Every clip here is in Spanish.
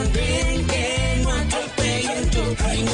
andén, que no atropellen tu reino.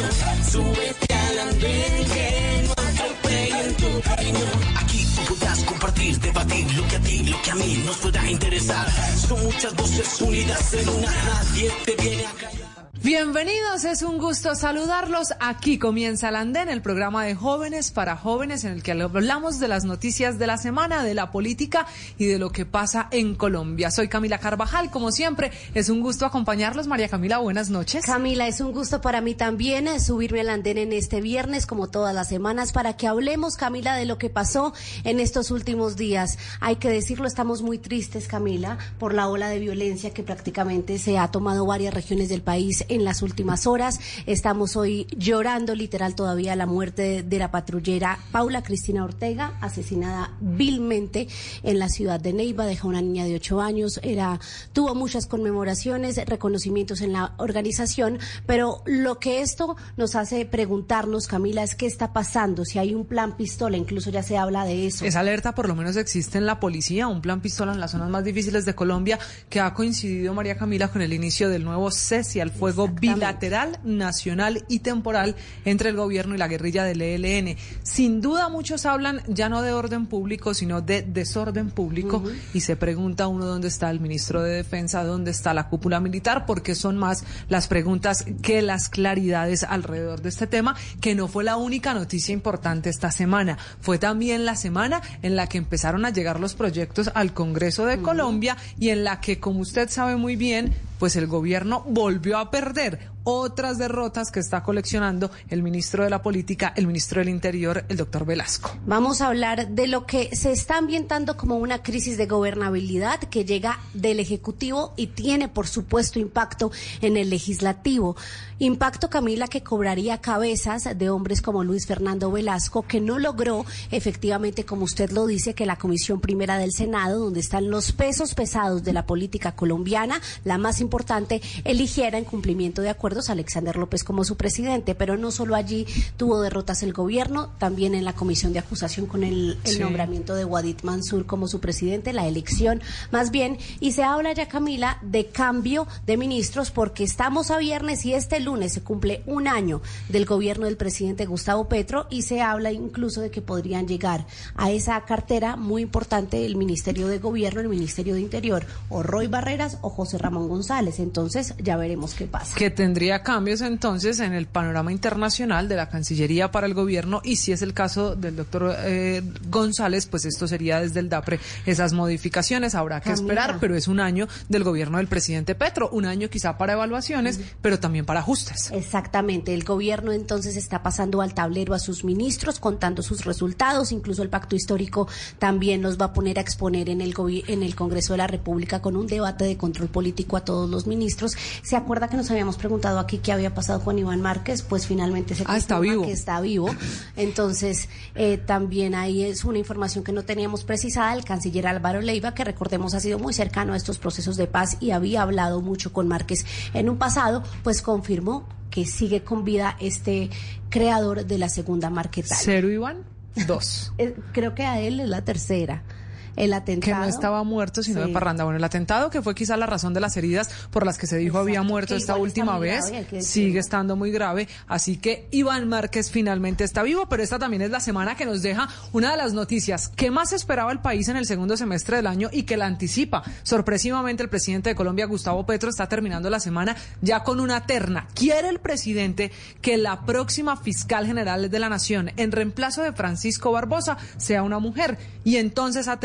Súbete al andén, que no atropellen tu reino. Aquí tú podrás compartir, debatir lo que a ti, lo que a mí nos pueda interesar. Son muchas voces unidas en una, nadie te viene a callar. Bienvenidos, es un gusto saludarlos. Aquí comienza el Andén, el programa de jóvenes para jóvenes en el que hablamos de las noticias de la semana, de la política y de lo que pasa en Colombia. Soy Camila Carvajal, como siempre, es un gusto acompañarlos. María Camila, buenas noches. Camila, es un gusto para mí también eh, subirme al Andén en este viernes, como todas las semanas, para que hablemos, Camila, de lo que pasó en estos últimos días. Hay que decirlo, estamos muy tristes, Camila, por la ola de violencia que prácticamente se ha tomado varias regiones del país en las últimas horas. Estamos hoy llorando literal todavía la muerte de la patrullera Paula Cristina Ortega, asesinada vilmente en la ciudad de Neiva. Deja una niña de ocho años. Era, tuvo muchas conmemoraciones, reconocimientos en la organización, pero lo que esto nos hace preguntarnos, Camila, es qué está pasando, si hay un plan pistola, incluso ya se habla de eso. Esa alerta por lo menos existe en la policía, un plan pistola en las zonas más difíciles de Colombia que ha coincidido, María Camila, con el inicio del nuevo cese al fuego bilateral, nacional y temporal entre el gobierno y la guerrilla del ELN. Sin duda muchos hablan ya no de orden público, sino de desorden público y se pregunta uno dónde está el ministro de Defensa, dónde está la cúpula militar, porque son más las preguntas que las claridades alrededor de este tema, que no fue la única noticia importante esta semana. Fue también la semana en la que empezaron a llegar los proyectos al Congreso de Colombia y en la que, como usted sabe muy bien, pues el gobierno volvió a perder otras derrotas que está coleccionando el ministro de la Política, el ministro del Interior, el doctor Velasco. Vamos a hablar de lo que se está ambientando como una crisis de gobernabilidad que llega del Ejecutivo y tiene, por supuesto, impacto en el Legislativo. Impacto, Camila, que cobraría cabezas de hombres como Luis Fernando Velasco, que no logró, efectivamente, como usted lo dice, que la Comisión Primera del Senado, donde están los pesos pesados de la política colombiana, la más importante, eligiera en cumplimiento de acuerdos Alexander López como su presidente. Pero no solo allí tuvo derrotas el gobierno, también en la comisión de acusación con el, el Sí. nombramiento de Wadid Mansur como su presidente, la elección más bien. Y se habla ya, Camila, de cambio de ministros porque estamos a viernes y este lunes se cumple un año del gobierno del presidente Gustavo Petro y se habla incluso de que podrían llegar a esa cartera muy importante el Ministerio de Gobierno, el Ministerio de Interior, o Roy Barreras o José Ramón González. Entonces ya veremos qué pasa. que tendría cambios entonces en el panorama internacional de la Cancillería para el gobierno y si es el caso del doctor eh, González, pues esto sería desde el DAPRE esas modificaciones. Habrá que Camila. esperar, pero es un año del gobierno del presidente Petro, un año quizá para evaluaciones, pero también para ajustes. Exactamente, el gobierno entonces está pasando al tablero a sus ministros, contando sus resultados, incluso el pacto histórico también los va a poner a exponer en el, en el Congreso de la República con un debate de control político a todos los ministros. ¿Se acuerda que nos habíamos preguntado aquí qué había pasado con Iván Márquez? Pues finalmente se Ah, está vivo. que está vivo. Entonces, eh, también ahí es una información que no teníamos precisada. El canciller Álvaro Leiva, que recordemos ha sido muy cercano a estos procesos de paz y había hablado mucho con Márquez en un pasado, pues confirmó que sigue con vida este creador de la segunda marquetal. Cero Iván, dos. Eh, Creo que a él es la tercera. El que atentado. no estaba muerto sino Sí. de parranda. Bueno, el atentado que fue quizá la razón de las heridas por las que se dijo había Exacto, muerto que esta última vez, grave, que sigue estando muy grave, así que Iván Márquez finalmente está vivo, pero esta también es la semana que nos deja una de las noticias que más esperaba el país en el segundo semestre del año y que la anticipa. Sorpresivamente el presidente de Colombia, Gustavo Petro, está terminando la semana ya con una terna. Quiere el presidente que la próxima fiscal general de la nación, en reemplazo de Francisco Barbosa, sea una mujer y entonces ha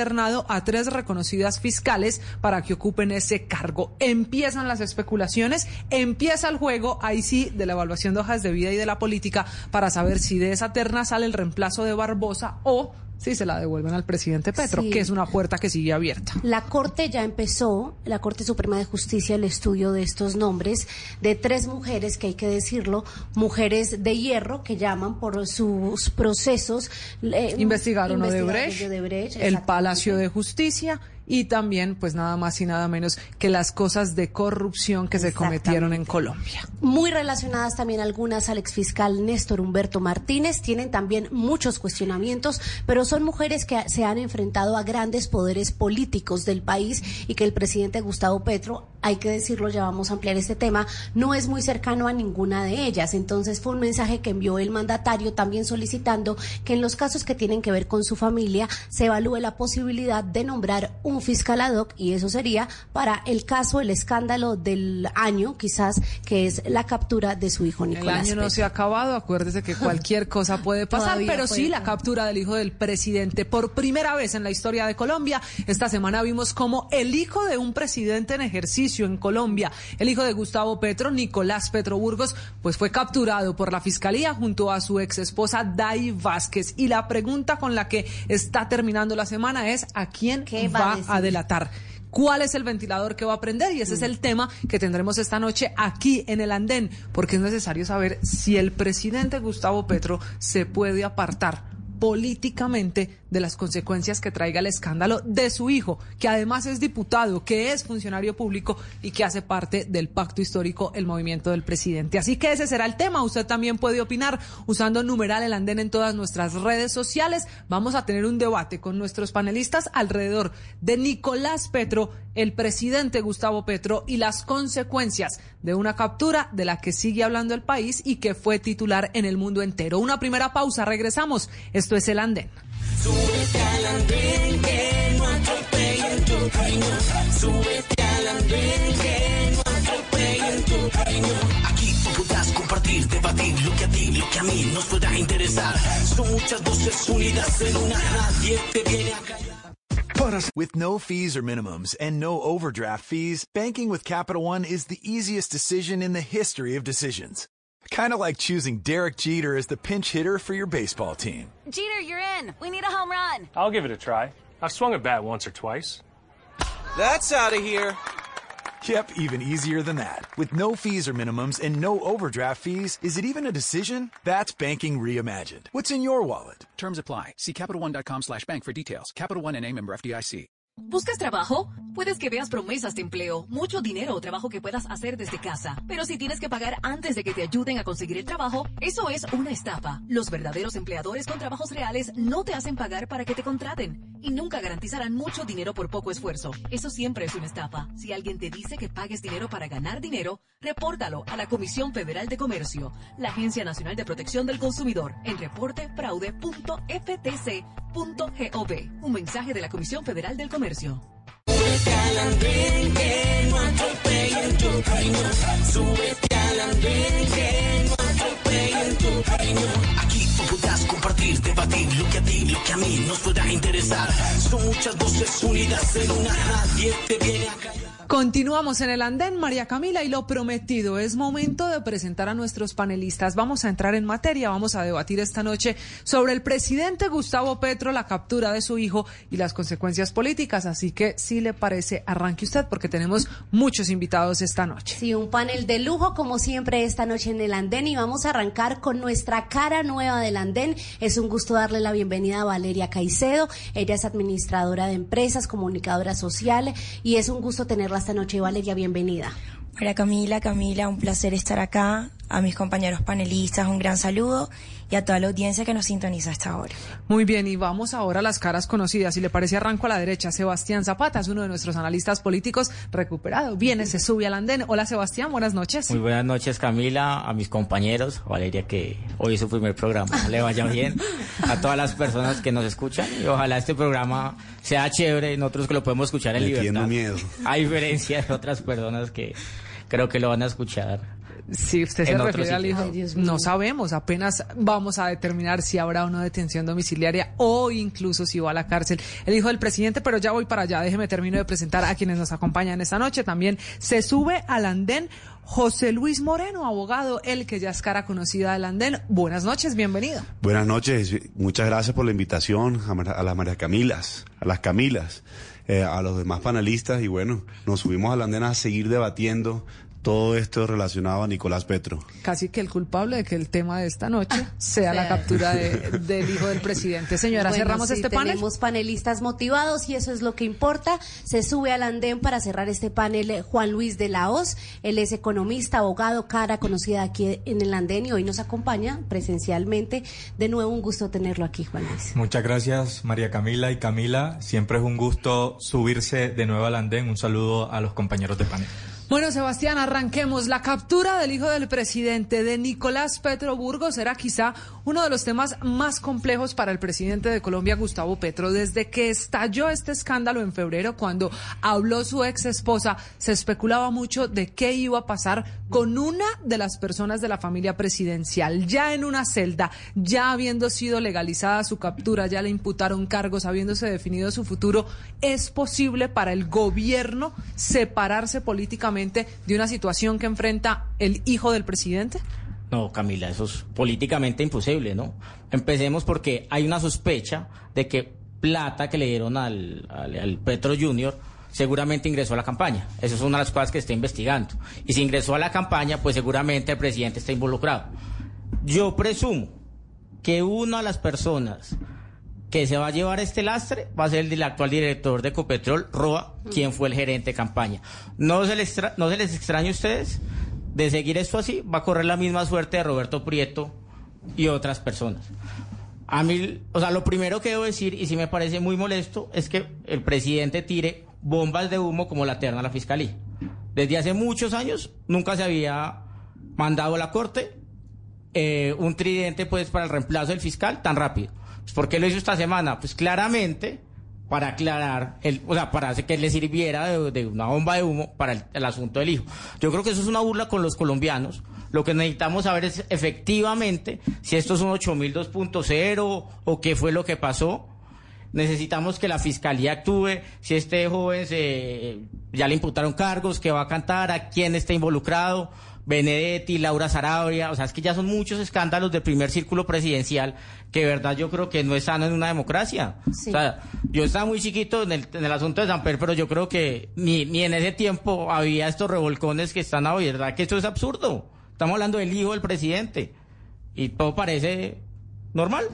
a tres reconocidas fiscales para que ocupen ese cargo. Empiezan las especulaciones, empieza el juego, ahí sí, de la evaluación de hojas de vida y de la política para saber si de esa terna sale el reemplazo de Barbosa o si se la devuelven al presidente Petro, Sí. que es una puerta que sigue abierta. La Corte ya empezó, la Corte Suprema de Justicia, el estudio de estos nombres de tres mujeres, que hay que decirlo, mujeres de hierro, que llaman por sus procesos. eh, Investigaron investigadores Odebrecht, de Odebrecht, el. Palacio de Justicia y también, pues nada más y nada menos que las cosas de corrupción que se cometieron en Colombia. Muy relacionadas también algunas al exfiscal Néstor Humberto Martínez, tienen también muchos cuestionamientos, pero son mujeres que se han enfrentado a grandes poderes políticos del país y que el presidente Gustavo Petro, hay que decirlo, ya vamos a ampliar este tema, no es muy cercano a ninguna de ellas. Entonces fue un mensaje que envió el mandatario también solicitando que en los casos que tienen que ver con su familia se evalúe la posibilidad de nombrar un fiscal ad hoc y eso sería para el caso, el escándalo del año, quizás, que es la captura de su hijo Nicolás. El año no se ha acabado, acuérdese que cualquier cosa puede pasar, pero sí la captura del hijo del presidente. Por primera vez en la historia de Colombia, esta semana vimos como el hijo de un presidente en ejercicio en Colombia, el hijo de Gustavo Petro, Nicolás Petro Burgos, pues fue capturado por la fiscalía junto a su ex esposa Dai Vázquez. Y la pregunta con la que está terminando la semana es ¿a quién va, a, delatar? cuál es el ventilador que va a prender y ese es el tema que tendremos esta noche aquí en el andén, porque es necesario saber si el presidente Gustavo Petro se puede apartar políticamente de las consecuencias que traiga el escándalo de su hijo, que además es diputado, que es funcionario público y que hace parte del pacto histórico, el movimiento del presidente. Así que ese será el tema. Usted también puede opinar usando numeral el andén en todas nuestras redes sociales. Vamos a tener un debate con nuestros panelistas alrededor de Nicolás Petro, el presidente Gustavo Petro y las consecuencias de una captura de la que sigue hablando el país y que fue titular en el mundo entero. Una primera pausa, regresamos. Esto es el andén. Súbete al andén que no atropellen tu camino. Súbete que no atropellen tu camino. Aquí podrás compartir, debatir lo que a ti, lo que a mí nos pueda interesar. Son muchas voces unidas en una. Nadie te viene a callar. With no fees or minimums and no overdraft fees, banking with Capital One is the easiest decision in the history of decisions. Kind of like choosing Derek Jeter as the pinch hitter for your baseball team. Jeter, you're in. We need a home run. I'll give it a try. I've swung a bat once or twice. That's out of here. Yep, even easier than that. With no fees or minimums and no overdraft fees, is it even a decision? That's banking reimagined. What's in your wallet? Terms apply. See CapitalOne.com slash bank for details. Capital One and a member FDIC. ¿Buscas trabajo? Puedes que veas promesas de empleo, mucho dinero o trabajo que puedas hacer desde casa. Pero si tienes que pagar antes de que te ayuden a conseguir el trabajo, eso es una estafa. Los verdaderos empleadores con trabajos reales no te hacen pagar para que te contraten y nunca garantizarán mucho dinero por poco esfuerzo. Eso siempre es una estafa. Si alguien te dice que pagues dinero para ganar dinero, repórtalo a la Comisión Federal de Comercio, la Agencia Nacional de Protección del Consumidor, en Un mensaje de la Comisión Federal del Comercio. Aquí tú podrás compartir, debatir lo que a ti, lo que a mí nos pueda interesar. Son muchas voces unidas en una. Nadie te viene a callar. Continuamos en el andén, María Camila, y lo prometido, es momento de presentar a nuestros panelistas. Vamos a entrar en materia, vamos a debatir esta noche sobre el presidente Gustavo Petro, la captura de su hijo y las consecuencias políticas. Así que, si le parece, arranque usted, porque tenemos muchos invitados esta noche. Sí, un panel de lujo, como siempre, esta noche en el andén, y vamos a arrancar con nuestra cara nueva del andén. Es un gusto darle la bienvenida a Valeria Caicedo. Ella es administradora de empresas, comunicadora social, y es un gusto tenerla esta noche. Valeria, bienvenida. Hola Camila, Camila, un placer estar acá. A mis compañeros panelistas, un gran saludo y a toda la audiencia que nos sintoniza a esta hora. Muy bien, y vamos ahora a las caras conocidas. Si le parece, arranco a la derecha. Sebastián Zapata es uno de nuestros analistas políticos recuperado. Viene, se sube al andén. Hola Sebastián, buenas noches. Muy buenas noches Camila, a mis compañeros, Valeria que hoy es su primer programa, le vaya bien, a todas las personas que nos escuchan y ojalá este programa sea chévere, nosotros que lo podemos escuchar en libertad. miedo. A diferencia de otras personas que creo que lo van a escuchar si usted se refiere al hijo, no sabemos, apenas vamos a determinar si habrá o no detención domiciliaria o incluso si va a la cárcel el hijo del presidente, pero ya voy para allá, déjeme termino de presentar a quienes nos acompañan esta noche. También se sube al andén José Luis Moreno, abogado, el que ya es cara conocida del andén. Buenas noches, bienvenido. Buenas noches, muchas gracias por la invitación a, las María Camilas, a las Camilas. Eh, a los demás panelistas y bueno, nos subimos al andén a seguir debatiendo todo esto relacionado a Nicolás Petro. Casi que el culpable de que el tema de esta noche sea la captura de- del hijo del presidente. Señora, Bueno, cerramos sí, este panel. Tenemos panelistas motivados y eso es lo que importa. Se sube al andén para cerrar este panel eh, Juan Luis de la Hoz. Él es economista, abogado, cara conocida aquí en el andén y hoy nos acompaña presencialmente. De nuevo, un gusto tenerlo aquí, Juan Luis. Muchas gracias María Camila y Camila. Siempre es un gusto subirse de nuevo al andén. Un saludo a los compañeros de panel. Bueno, Sebastián, arranquemos. La captura del hijo del presidente de Nicolás Petro Burgos era quizá uno de los temas más complejos para el presidente de Colombia, Gustavo Petro. Desde que estalló este escándalo en febrero, cuando habló su ex esposa, se especulaba mucho de qué iba a pasar con una de las personas de la familia presidencial. Ya en una celda, ya habiendo sido legalizada su captura, ya le imputaron cargos, habiéndose definido su futuro, ¿es posible para el gobierno separarse políticamente de una situación que enfrenta el hijo del presidente? No, Camila, eso es políticamente imposible, ¿no? Empecemos porque hay una sospecha de que plata que le dieron al, al, al Petro Junior seguramente ingresó a la campaña. Esa es una de las cosas que está investigando. Y si ingresó a la campaña, pues seguramente el presidente está involucrado. Yo presumo que una de las personas que se va a llevar este lastre va a ser el actual director de Ecopetrol, Roa, quien fue el gerente de campaña. ¿No se, les ¿No se les extraña a ustedes? De seguir esto así, va a correr la misma suerte de Roberto Prieto y otras personas. A mí, o sea, lo primero que debo decir, y sí me parece muy molesto, es que el presidente tire bombas de humo como la terna a la fiscalía. Desde hace muchos años nunca se había mandado a la corte eh, un tridente pues para el reemplazo del fiscal tan rápido. Pues, ¿Por qué lo hizo esta semana? Pues claramente para aclarar, el, o sea, para que le sirviera de, una bomba de humo para el, asunto del hijo. Yo creo que eso es una burla con los colombianos. Lo que necesitamos saber es efectivamente si esto es un 8000 2.0 o qué fue lo que pasó. Necesitamos que la fiscalía actúe, si este joven se, ya le imputaron cargos, que va a cantar, a quién está involucrado, Benedetti, Laura Sarabia, o sea, es que ya son muchos escándalos del primer círculo presidencial que de verdad yo creo que no es sano en una democracia. Sí. O sea, yo estaba muy chiquito en el, en el asunto de Samper, pero yo creo que ni, ni en ese tiempo había estos revolcones que están hoy, ¿verdad? Que esto es absurdo. Estamos hablando del hijo del presidente y todo parece normal.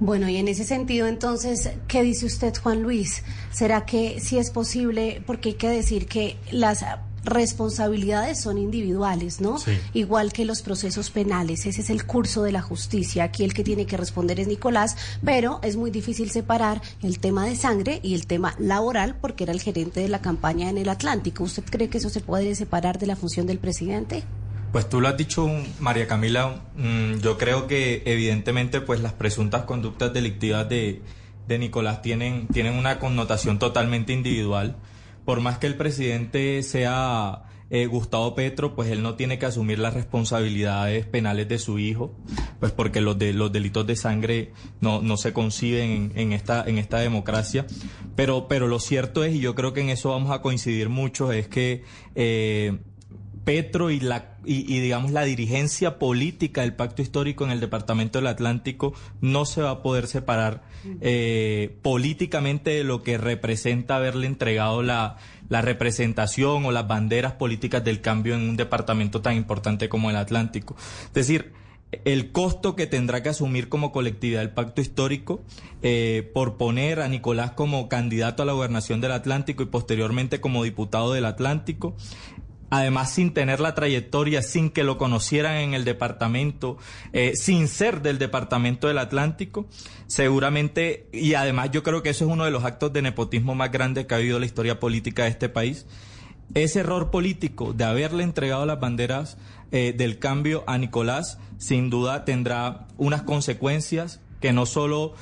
Bueno, y en ese sentido, entonces, ¿qué dice usted, Juan Luis? ¿Será que sí es posible? Porque hay que decir que las responsabilidades son individuales, ¿no? Sí. Igual que los procesos penales. Ese es el curso de la justicia. Aquí el que tiene que responder es Nicolás, pero es muy difícil separar el tema de sangre y el tema laboral porque era el gerente de la campaña en el Atlántico. ¿Usted cree que eso se puede separar de la función del presidente? Pues tú lo has dicho, María Camila, mm, yo creo que evidentemente pues las presuntas conductas delictivas de, de Nicolás tienen, tienen una connotación totalmente individual. Por más que el presidente sea eh, Gustavo Petro, pues él no tiene que asumir las responsabilidades penales de su hijo, pues porque los, de, los delitos de sangre no, no se conciben en, esta, en esta democracia. Pero, pero lo cierto es, y yo creo que en eso vamos a coincidir mucho, es que eh, Petro y la y, y, digamos la dirigencia política del pacto histórico en el departamento del Atlántico no se va a poder separar eh, políticamente de lo que representa haberle entregado la, la representación o las banderas políticas del cambio en un departamento tan importante como el Atlántico. Es decir, el costo que tendrá que asumir como colectividad el pacto histórico eh, por poner a Nicolás como candidato a la gobernación del Atlántico y posteriormente como diputado del Atlántico, además sin tener la trayectoria, sin que lo conocieran en el departamento, eh, sin ser del departamento del Atlántico, seguramente, y además yo creo que eso es uno de los actos de nepotismo más grandes que ha habido en la historia política de este país, ese error político de haberle entregado las banderas eh, del cambio a Nicolás, sin duda tendrá unas consecuencias que no solo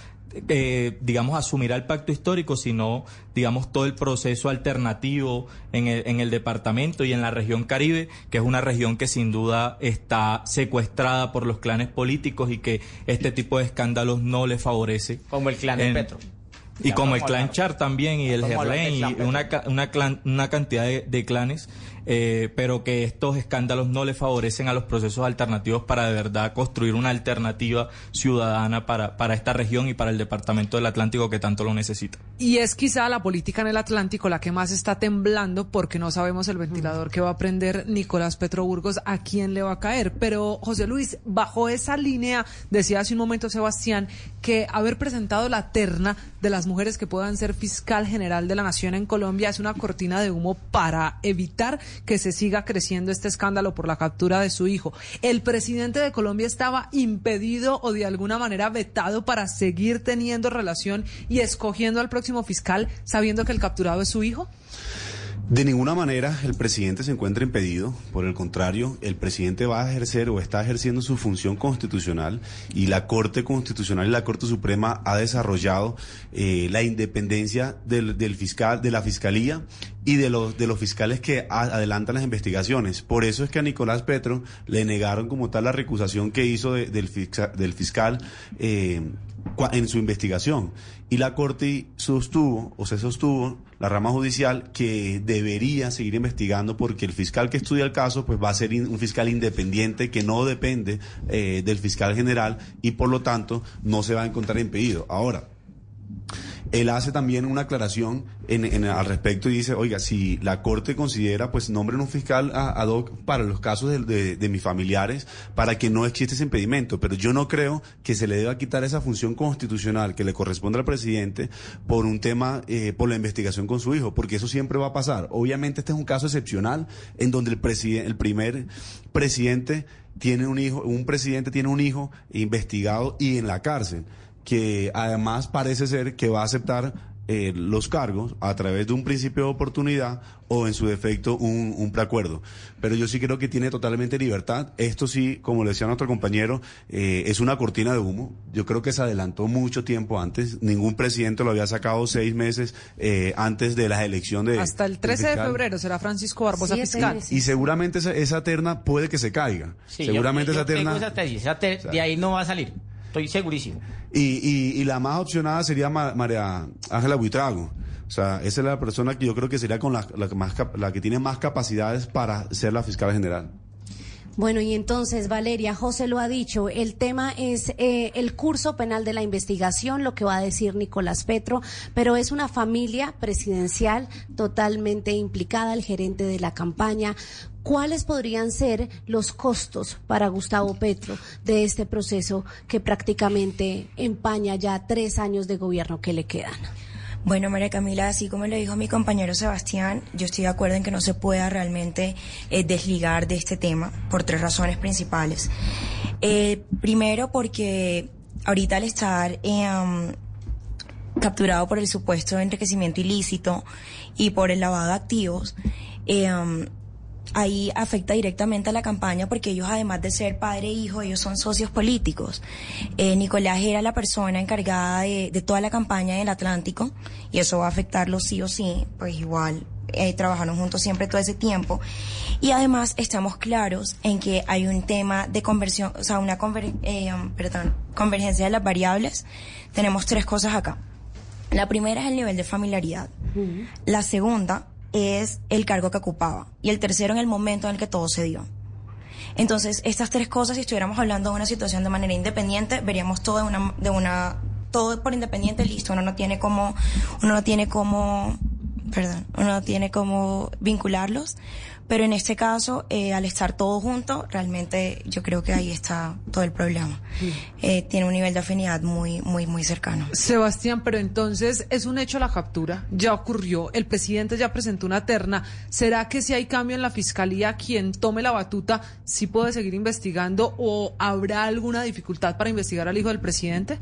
eh, digamos, asumirá el pacto histórico, sino, digamos, todo el proceso alternativo en el, en el departamento y en la región Caribe, que es una región que sin duda está secuestrada por los clanes políticos y que este tipo de escándalos no le favorece. Como el clan de en- Petro. Y como el clan Char también y el Gerlen y una, una, una cantidad de, de clanes eh, pero que estos escándalos no le favorecen a los procesos alternativos para de verdad construir una alternativa ciudadana para, para esta región y para el departamento del Atlántico que tanto lo necesita. Y es quizá la política en el Atlántico la que más está temblando porque no sabemos el ventilador que va a prender Nicolás Petro Burgos a quién le va a caer. Pero José Luis, bajo esa línea, decía hace un momento Sebastián, que haber presentado la terna de las mujeres que puedan ser fiscal general de la nación en Colombia es una cortina de humo para evitar que se siga creciendo este escándalo por la captura de su hijo. El presidente de Colombia estaba impedido o de alguna manera vetado para seguir teniendo relación y escogiendo al próximo fiscal sabiendo que el capturado es su hijo. De ninguna manera el presidente se encuentra impedido, por el contrario, el presidente va a ejercer o está ejerciendo su función constitucional y la Corte Constitucional y la Corte Suprema ha desarrollado eh, la independencia del, fiscal, de la fiscalía y de los, de los fiscales que adelantan las investigaciones. Por eso es que a Nicolás Petro le negaron como tal la recusación que hizo del, del fiscal eh, en su investigación. Y la Corte sostuvo, o se sostuvo, la rama judicial, que debería seguir investigando porque el fiscal que estudia el caso pues va a ser un fiscal independiente que no depende eh, del fiscal general y por lo tanto no se va a encontrar impedido. Ahora, él hace también una aclaración en, al respecto y dice, oiga, si la Corte considera, pues nombren un fiscal ad hoc para los casos de, mis familiares para que no existe ese impedimento. Pero yo no creo que se le deba quitar esa función constitucional que le corresponde al presidente por un tema, eh, por la investigación con su hijo, porque eso siempre va a pasar. Obviamente este es un caso excepcional en donde el, el primer presidente tiene un hijo, un presidente tiene un hijo investigado y en la cárcel que además parece ser que va a aceptar eh, los cargos a través de un principio de oportunidad o en su defecto un, un, preacuerdo. Pero yo sí creo que tiene totalmente libertad. Esto sí, como le decía nuestro compañero, eh, es una cortina de humo. Yo creo que se adelantó mucho tiempo antes. Ningún presidente lo había sacado seis meses eh, antes de las elecciones de... Hasta el 13 de febrero será Francisco Barbosa fiscal. Y seguramente esa, esa, terna puede que se caiga. seguramente esa terna... de ahí no va a salir. Estoy segurísimo. Y, y, la más opcionada sería María Ángela Buitrago. O sea, esa es la persona que yo creo que sería con la, la, más, la que tiene más capacidades para ser la fiscal general. Bueno, y entonces, Valeria, José lo ha dicho, el tema es eh, el curso penal de la investigación, lo que va a decir Nicolás Petro, pero es una familia presidencial totalmente implicada, el gerente de la campaña. ¿Cuáles podrían ser los costos para Gustavo Petro de este proceso que prácticamente empaña ya tres años de gobierno que le quedan? Bueno, María Camila, así como le dijo mi compañero Sebastián, yo estoy de acuerdo en que no se pueda realmente eh, desligar de este tema por tres razones principales. Eh, primero, porque ahorita al estar em, capturado por el supuesto enriquecimiento ilícito y por el lavado de activos, eh, ahí afecta directamente a la campaña porque ellos además de ser padre e hijo, ellos son socios políticos. Eh, Nicolás era la persona encargada de, toda la campaña del Atlántico y eso va a afectarlo sí o sí, pues igual eh, trabajaron juntos siempre todo ese tiempo. Y además estamos claros en que hay un tema de conversión, o sea, una eh, um, perdón, convergencia de las variables. Tenemos tres cosas acá. La primera es el nivel de familiaridad. La segunda es el cargo que ocupaba y el tercero en el momento en el que todo se dio. Entonces, estas tres cosas, si estuviéramos hablando de una situación de manera independiente, veríamos todo de una, todo por independiente, listo, uno no tiene como, uno no tiene como, perdón, uno no tiene como vincularlos, pero en este caso, eh, al estar todos juntos, realmente yo creo que ahí está todo el problema. Eh, tiene un nivel de afinidad muy, muy, muy cercano. Sebastián, pero entonces es un hecho la captura, ya ocurrió, el presidente ya presentó una terna. ¿Será que si hay cambio en la fiscalía, quien tome la batuta sí puede seguir investigando o habrá alguna dificultad para investigar al hijo del presidente?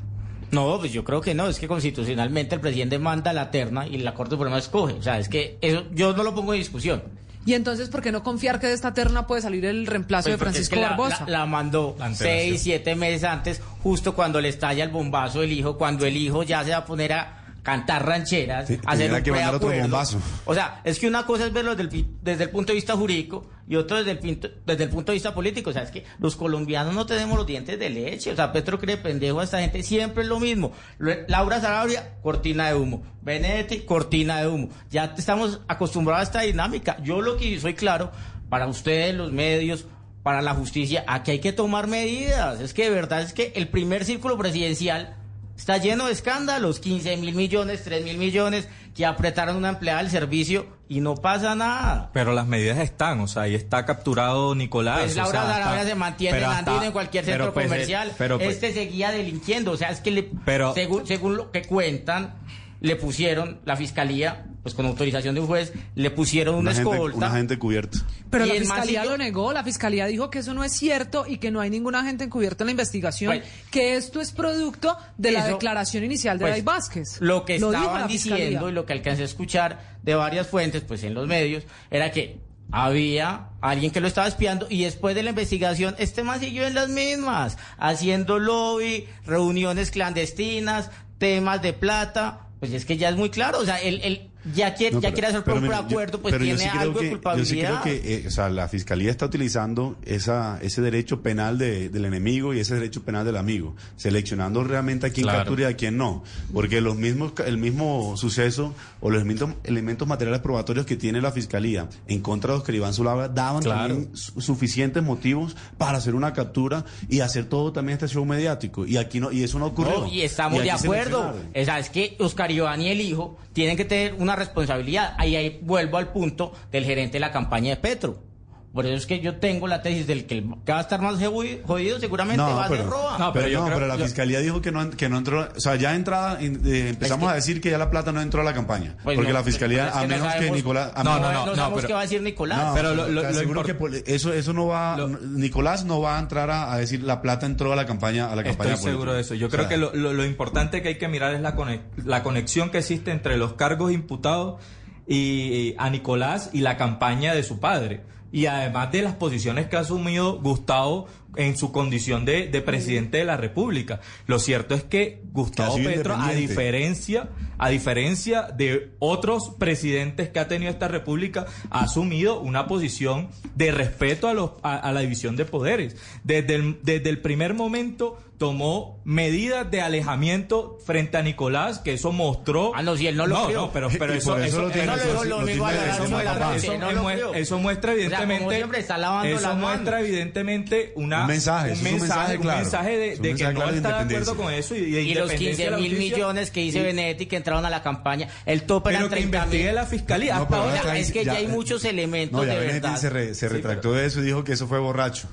No, pues yo creo que no, es que constitucionalmente el presidente manda la terna y la Corte Suprema escoge. O sea, es que eso yo no lo pongo en discusión. Y entonces, ¿por qué no confiar que de esta terna puede salir el reemplazo pues de Francisco Barbosa? La, mandó seis, siete meses antes, justo cuando le estalla el bombazo del hijo, cuando el hijo ya se va a poner a, cantar rancheras, Sí, hacer un que otro bombazo. O sea, es que una cosa es verlo desde el, desde el punto de vista jurídico y otro desde el, desde el punto de vista político. O sea, es que los colombianos no tenemos los dientes de leche. O sea, Petro cree pendejo a esta gente. Siempre es lo mismo. Laura Sarabia, cortina de humo. Benedetti, cortina de humo. Ya estamos acostumbrados a esta dinámica. Yo lo que soy claro, para ustedes, los medios, para la justicia, aquí hay que tomar medidas. Es que de verdad es que el primer círculo presidencial está lleno de escándalos, 15 mil millones, 3 mil millones, que apretaron una empleada del servicio y no pasa nada. Pero las medidas están, o sea, ahí está capturado Nicolás. Pues o Laura sea, está- se mantiene en hasta- Andino en cualquier centro pues, eh, comercial. pero pues- este seguía delinquiendo, o sea, es que le, Pero- según, según lo que cuentan, le pusieron la fiscalía, pues con autorización de un juez, le pusieron una, Una gente, escolta. una gente cubierta. Pero Y la el fiscalía lo negó, la fiscalía dijo que eso no es cierto y que no hay ningún agente encubierto en la investigación, Pues- que esto es producto de la declaración inicial de pues, Day Vázquez. Lo que estaban diciendo y lo que alcancé a escuchar de varias fuentes, pues en los medios, era que había alguien que lo estaba espiando y después de la investigación este man siguió en las mismas, haciendo lobby, reuniones clandestinas, temas de plata, pues es que ya es muy claro, o sea, él, él ya quiere, No, ya pero- quiere hacer pero por un mira, yo- acuerdo, pues tiene sí creo algo que- de culpabilidad. Yo sí creo que, eh, o sea, la fiscalía está utilizando esa, ese derecho penal de- del enemigo y ese derecho penal del amigo, seleccionando realmente a quién Claro. captura y a quién no, porque los mismos, el mismo suceso o los elementos, elementos materiales probatorios que tiene la fiscalía en contra de Oscar Iván Zulabra daban Claro. también su- suficientes motivos para hacer una captura y hacer todo también este show mediático y aquí no y eso no ocurrió. No, y estamos hay de acuerdo. O sea, es que Oscar Iván y el hijo tienen que tener una responsabilidad. Ahí, ahí vuelvo al punto del gerente de la campaña de Petro. Por eso es que yo tengo la tesis del que el que va a estar más jodi- jodido seguramente No, va a ser Roa. no, pero, yo no, creo- pero la yo- fiscalía dijo que no, que no entró, o sea, ya entrada, eh, empezamos Es que- a decir que ya la plata no entró a la campaña, Pues porque no, la fiscalía, a menos que Nicolás, a No, menos- no, no, no no, sabemos pero- qué va a decir Nicolás. No, Pero lo- lo- lo import- que por- eso, eso no va, Lo- Nicolás no va a entrar a, a decir la plata entró a la campaña, a la campaña Estoy seguro de eso. Yo O creo sea, que lo, lo- lo importante que hay que mirar es la, conex- la conexión que existe entre los cargos imputados y, a Nicolás y la campaña de su padre. Y además de las posiciones que ha asumido Gustavo en su condición de, de presidente de la República. Lo cierto es que Gustavo Petro, a diferencia, a diferencia de otros presidentes que ha tenido esta República, ha asumido una posición de respeto a, los, a, a la división de poderes. Desde el, desde el primer momento tomó medidas de alejamiento frente a Nicolás, que eso mostró... Ah, no, si él no lo no, crió. no, pero, pero eso, eso eso, muestra O sea, como evidentemente siempre, está lavando eso muestra evidentemente una Un mensaje, un mensaje claro. un mensaje de, un de mensaje que claro no de está de acuerdo con eso y de Y los independencia 15 de la mil millones que dice Y- Benedetti que entraron a la campaña, el tope pero que 30 investigue mil. la fiscalía No, es que ya hay ya- muchos elementos No, ya de Benedetti verdad. se, re- se Sí, retractó de eso y dijo que eso fue borracho.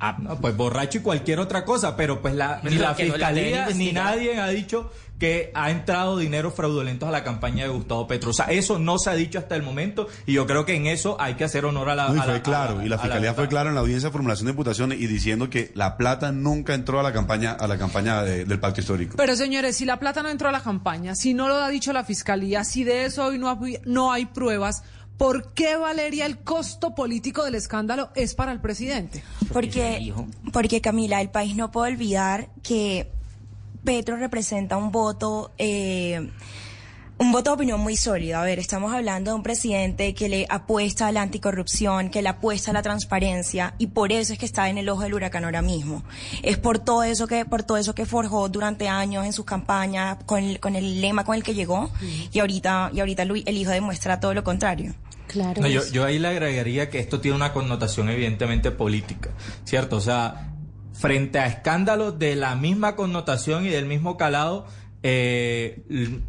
Ah, No, pues borracho y cualquier otra cosa, pero pues la, ni la que fiscalía ni nadie ha dicho que ha entrado dinero fraudulentos a la campaña de Gustavo Petro. O sea, eso no se ha dicho hasta el momento y yo creo que en eso hay que hacer honor a la... No, y a la- fue claro, a y la fiscalía fue clara en la audiencia de formulación de imputaciones y diciendo que la plata nunca entró a la campaña, a la campaña de- del pacto histórico. Pero señores, si la plata no entró a la campaña, si no lo ha dicho la fiscalía, si de eso hoy no hay, no hay pruebas, ¿por qué Valeria el costo político del escándalo es para el presidente? Porque, porque Camila, el país no puede olvidar que Petro representa un voto, eh, un voto de opinión muy sólido. A ver, estamos hablando de un presidente que le apuesta a la anticorrupción, que le apuesta a la transparencia, y por eso es que está en el ojo del huracán ahora mismo. Es por todo eso que, por todo eso que forjó durante años en sus campañas, con el, con el lema con el que llegó, y ahorita, y ahorita Luis- el hijo demuestra todo lo contrario. Claro. No, yo, yo ahí le agregaría que esto tiene una connotación evidentemente política, ¿cierto? O sea, frente a escándalos de la misma connotación y del mismo calado, eh,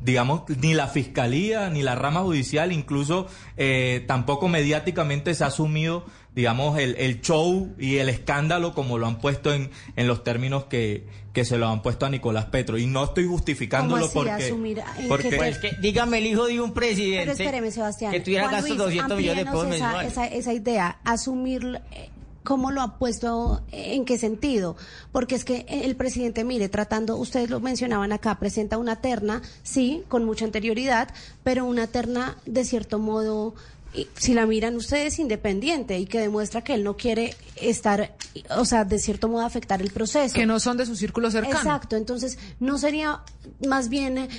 digamos, ni la fiscalía, ni la rama judicial, incluso eh, tampoco mediáticamente se ha asumido, digamos, el, el show y el escándalo como lo han puesto en, en los términos que, que se lo han puesto a Nicolás Petro. Y no estoy justificándolo ¿Cómo así, porque... asumir, porque que Pues que, dígame el hijo de un presidente Pero espéreme, Sebastián. que tuviera gastos de Luis, 200 millones de pesos esa, esa, esa idea, asumir, eh, ¿cómo lo ha puesto? ¿En qué sentido? Porque es que el presidente, mire, tratando, ustedes lo mencionaban acá, presenta una terna, sí, con mucha anterioridad, pero una terna de cierto modo si la miran ustedes independiente y que demuestra que él no quiere estar, o sea, de cierto modo afectar el proceso. Que no son de su círculo cercano. Exacto, entonces no sería más bien eh,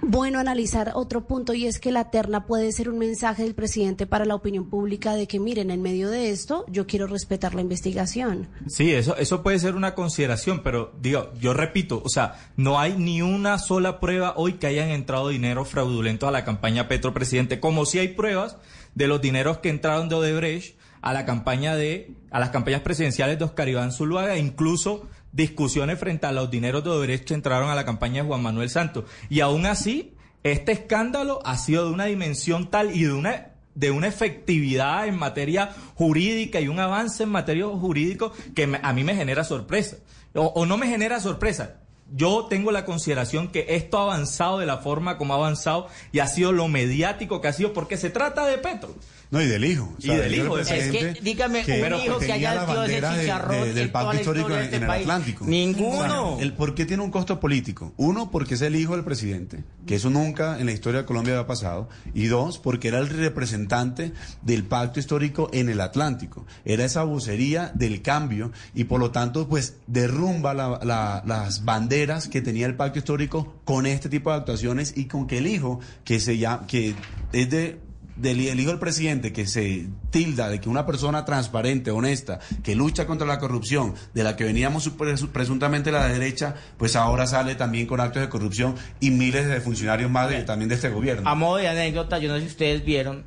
bueno analizar otro punto y es que la terna puede ser un mensaje del presidente para la opinión pública de que miren, en medio de esto yo quiero respetar la investigación. Sí, eso, eso puede ser una consideración, pero digo, yo repito, o sea, no hay ni una sola prueba hoy que hayan entrado dinero fraudulento a la campaña Petro Presidente, como si hay pruebas de los dineros que entraron de Odebrecht a la campaña de, a las campañas presidenciales de Oscar Iván Zuluaga, incluso discusiones frente a los dineros de derecho entraron a la campaña de Juan Manuel Santos. Y aún así, este escándalo ha sido de una dimensión tal y de una de una efectividad en materia jurídica y un avance en materia jurídico que a mí me genera sorpresa. O, no me genera sorpresa. Yo tengo la consideración que esto ha avanzado de la forma como ha avanzado y ha sido lo mediático que ha sido porque se trata de Petro. No, y del hijo. y del hijo. Es que, dígame, que, un hijo que haya dio ese chicharrón de, de, del pacto histórico en, este en el país. Atlántico. Ninguno. O sea, el, ¿Por qué tiene un costo político? Uno, porque es el hijo del presidente, que eso nunca en la historia de Colombia había pasado. Y dos, porque era el representante del pacto histórico en el Atlántico. Era esa vocería del cambio y por lo tanto, pues derrumba la, la, las banderas que tenía el pacto histórico con este tipo de actuaciones y con que el hijo, que, se llama, que es de del el hijo del presidente que se tilda de que una persona transparente, honesta, que lucha contra la corrupción, de la que veníamos presuntamente la derecha, pues ahora sale también con actos de corrupción y miles de funcionarios más de, también de este gobierno. A modo de anécdota, yo no sé si ustedes vieron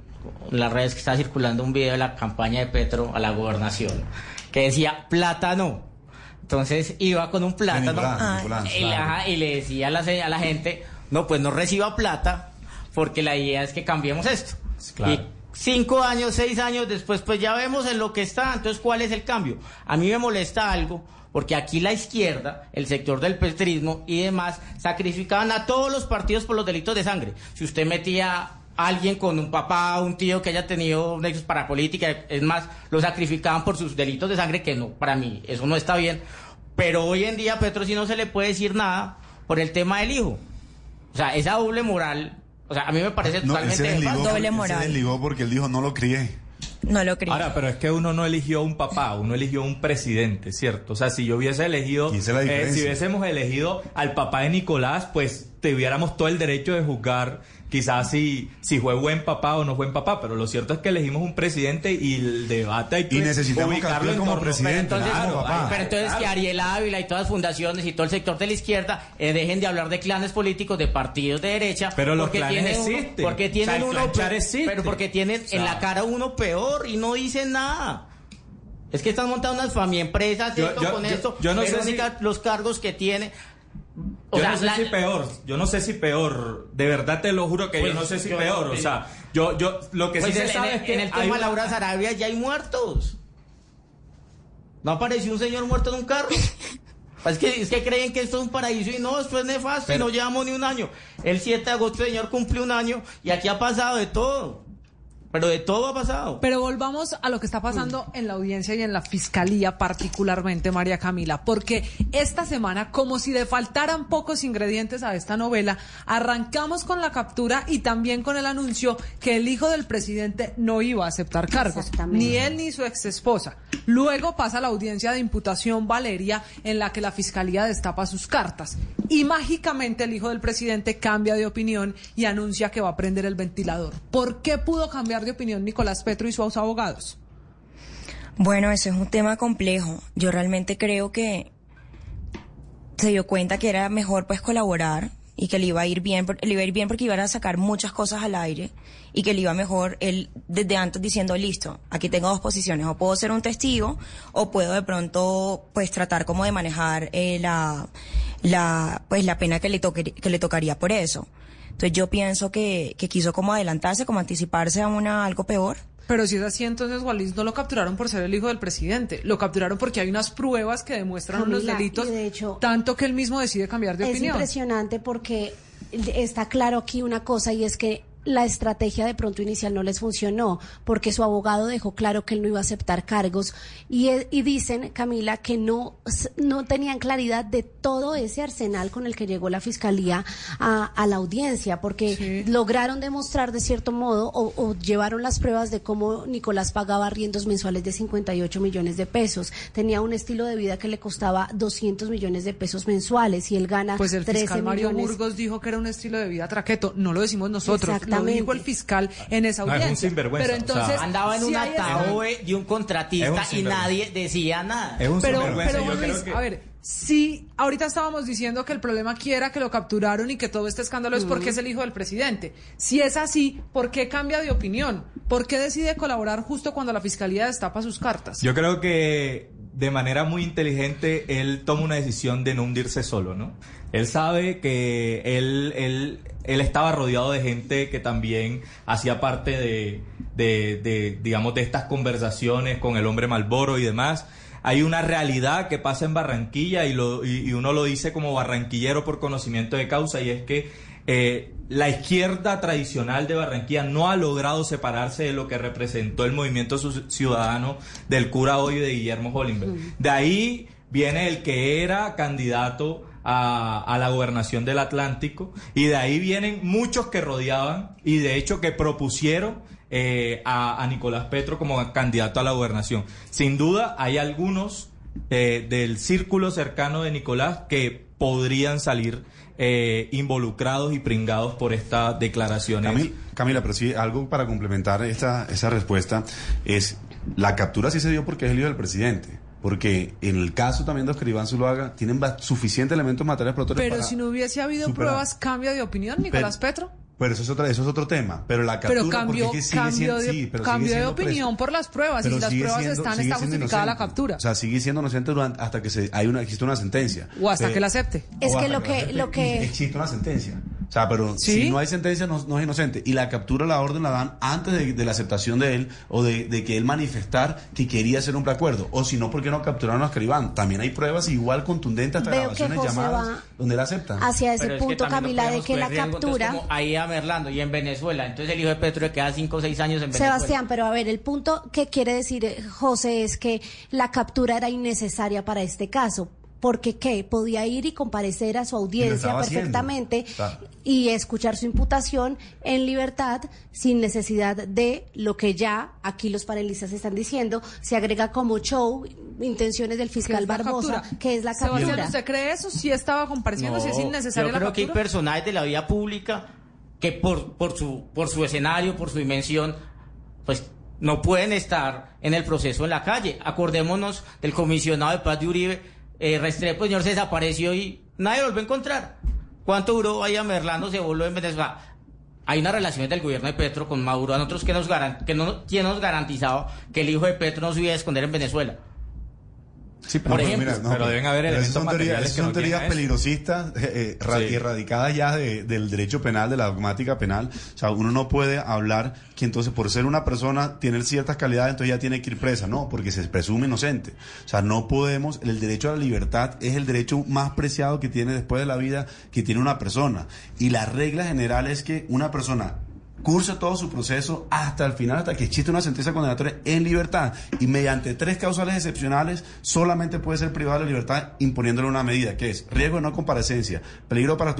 en las redes que está circulando un video de la campaña de Petro a la gobernación que decía plátano. Entonces iba con un plátano y, le decía a la, a la gente, no, pues no reciba plata porque la idea es que cambiemos esto. Y cinco años, seis años después, pues ya vemos en lo que está. Entonces, ¿cuál es el cambio? A mí me molesta algo, porque aquí la izquierda, el sector del petrismo y demás, sacrificaban a todos los partidos por los delitos de sangre. Si usted metía alguien con un papá, un tío que haya tenido nexos para política, es más, lo sacrificaban por sus delitos de sangre, que no, para mí, eso no está bien. Pero hoy en día Petro sí no se le puede decir nada por el tema del hijo. O sea, esa doble moral o sea, a mí me parece no, totalmente él se desligó, doble él moral. se desligó porque él dijo no lo crié. No lo creo. Ahora, pero es que uno no eligió un papá, uno eligió un presidente, ¿cierto? O sea, si yo hubiese elegido, eh, si hubiésemos elegido al papá de Nicolás, pues tuviéramos todo el derecho de juzgar quizás si, si fue buen papá o no fue buen papá, pero lo cierto es que elegimos un presidente y el debate hay que y necesitamos ubicarlo como presidente. Pero entonces, claro, papá. pero entonces Claro. que Ariel Ávila y todas las fundaciones y todo el sector de la izquierda eh, dejen de hablar de clanes políticos, de partidos de derecha. Pero los porque clanes tienen uno- existen. porque O tienen sea, uno clanchar pe- existe. pero porque tienen O sea, en la cara uno peor y no dicen nada. Es que están montando unas familias Yo- esto yo- con yo- esto. yo no sé los cargos que tiene. O yo sea, no sé la- si peor, yo no sé si peor, de verdad te lo juro que Pues, yo no sé si peor, o sea, yo, yo, lo que Pues sí en, se sabe en- es que en el hay tema una- Laura Sarabia ya hay muertos. No apareció un señor muerto en un carro. Es que, es que creen que esto es un paraíso y no, esto es nefasto y no llevamos ni un año. El 7 de agosto el señor cumplió un año y aquí ha pasado de todo. Pero de todo ha pasado. Pero volvamos a lo que está pasando en la audiencia y en la fiscalía, particularmente María Camila, porque esta semana, como si le faltaran pocos ingredientes a esta novela, arrancamos con la captura y también con el anuncio que el hijo del presidente no iba a aceptar cargos, Exactamente. ni él ni su ex esposa. Luego pasa la audiencia de imputación Valeria, en la que la fiscalía destapa sus cartas. Y mágicamente el hijo del presidente cambia de opinión y anuncia que va a prender el ventilador. ¿Por qué pudo cambiar de opinión Nicolás Petro y sus abogados? Bueno, eso es un tema complejo. Yo realmente creo que se dio cuenta que era mejor pues colaborar y que le iba a ir bien, le iba a ir bien porque iban a sacar muchas cosas al aire y que le iba mejor él desde antes diciendo listo, aquí tengo dos posiciones, o puedo ser un testigo o puedo de pronto pues tratar como de manejar eh, la, la pues la pena que le toque, que le tocaría por eso. Entonces yo pienso que, que quiso como adelantarse, como anticiparse a una algo peor. Pero si es así, entonces Wallis no lo capturaron por ser el hijo del presidente. Lo capturaron porque hay unas pruebas que demuestran unos Camila, delitos, y de hecho- tanto que él mismo decide cambiar de es opinión. impresionante porque está claro aquí una cosa y es que la estrategia de pronto inicial no les funcionó, porque su abogado dejó claro que él no iba a aceptar cargos y, y dicen, Camila, que no, no tenían claridad de todo ese arsenal con el que llegó la fiscalía a, a la audiencia, porque lograron demostrar de cierto modo o, o, llevaron las pruebas de cómo Nicolás pagaba riendos mensuales de 58 millones de pesos, tenía un estilo de vida que le costaba 200 millones de pesos mensuales y él gana pues el 13 fiscal Mario millones. Burgos dijo que era un estilo de vida traqueto, no lo decimos nosotros, lo dijo el fiscal en esa No, es un audiencia. sinvergüenza, Pero o sea, entonces Andaba en si un esa- ataúd de un contratista un y nadie decía nada. Es un pero, sinvergüenza. pero yo creo Luis, que- a ver, si ahorita estábamos diciendo que el problema aquí era que lo capturaron y que todo este escándalo es porque es el hijo del presidente. Si es así, ¿por qué cambia de opinión? ¿Por qué decide colaborar justo cuando la fiscalía destapa sus cartas? Yo creo que de manera muy inteligente él toma una decisión de no hundirse solo, ¿no? Él sabe que él, él, él estaba rodeado de gente que también hacía parte de, de, de, digamos, de estas conversaciones con el hombre Malboro y demás. Hay una realidad que pasa en Barranquilla y, lo, y, y uno lo dice como barranquillero por conocimiento de causa y es que eh, la izquierda tradicional de Barranquilla no ha logrado separarse de lo que representó el movimiento ciudadano del cura hoy de Guillermo Hollenberg. De ahí viene el que era candidato a, a la gobernación del Atlántico y de ahí vienen muchos que rodeaban y de hecho que propusieron eh, a, a Nicolás Petro como candidato a la gobernación. Sin duda hay algunos eh, del círculo cercano de Nicolás que podrían salir eh, involucrados y pringados por estas declaraciones. Camil- Camila, pero sí, algo para complementar esta, esa respuesta es, la captura sí se dio porque es el hijo del presidente. Porque en el caso también de Oscar Iván Zuluaga, tienen suficientes elementos materiales probatorios Pero para si no hubiese habido superar. pruebas, ¿cambia de opinión Nicolás Petro? Pero eso es, otra, eso es otro tema. Pero la captura, Pero cambió, porque es que sigue cambió siendo- de, sí, pero cambió sigue de preso. opinión por las pruebas. Pero y si las pruebas siendo- están, está justificada la captura. O sea, sigue siendo inocente durante- hasta que se, hay una, existe una sentencia. O hasta Eh, que la acepte. Es que lo que- lo que- Existe una sentencia. O sea, pero ¿Sí? si no hay sentencia, no, no es inocente. Y la captura, la orden la dan antes de, de la aceptación de él o de, de que él manifestar que quería hacer un preacuerdo. O si no, ¿por qué no capturaron a Oscar Iván? También hay pruebas igual contundentes hasta Veo grabaciones llamadas donde él acepta. Hacia ese Pero es que punto, no Camila, de que la captura... como ahí a Merlando y en Venezuela. Entonces el hijo de Petro le queda 5 o 6 años en Venezuela. Sebastián, pero a ver, el punto que quiere decir eh, José es que la captura era innecesaria para este caso. Porque qué, podía ir y comparecer a su audiencia haciendo. perfectamente y escuchar su imputación en libertad sin necesidad de lo que ya aquí los panelistas están diciendo, se agrega como show intenciones del fiscal Barbosa, captura. que es la Sebastián, captura. ¿usted cree eso? Si estaba compareciendo, si es No, innecesaria yo la creo que hay captura. personajes de la vida pública que por, por, su, por su escenario, por su dimensión, pues no pueden estar en el proceso en la calle. Acordémonos del comisionado de paz de Uribe, eh, Restrepo, señor, se desapareció y nadie lo volvió a encontrar. ¿Cuánto duró ahí a Merlano? Se volvió en Venezuela. Hay una relación del gobierno de Petro con Maduro. A nosotros, que nos, garan, que no, ¿quién nos que el hijo de Petro no se iba a esconder en Venezuela? Sí, Por ejemplo, pero deben haber pero elementos son materiales que son no teorías peligrosistas, eh, eh, Sí. erradicadas ya de- del derecho penal, de la dogmática penal. O sea, uno no puede hablar que entonces por ser una persona tiene ciertas calidades, entonces ya tiene que ir presa. No, porque se presume inocente. O sea, no podemos, el derecho a la libertad es el derecho más preciado que tiene después de la vida que tiene una persona. Y la regla general es que una persona cursa todo su proceso hasta el final, hasta que existe una sentencia condenatoria en libertad. Y mediante tres causales excepcionales, solamente puede ser privado de libertad imponiéndole una medida, que es riesgo de no comparecencia, peligro para la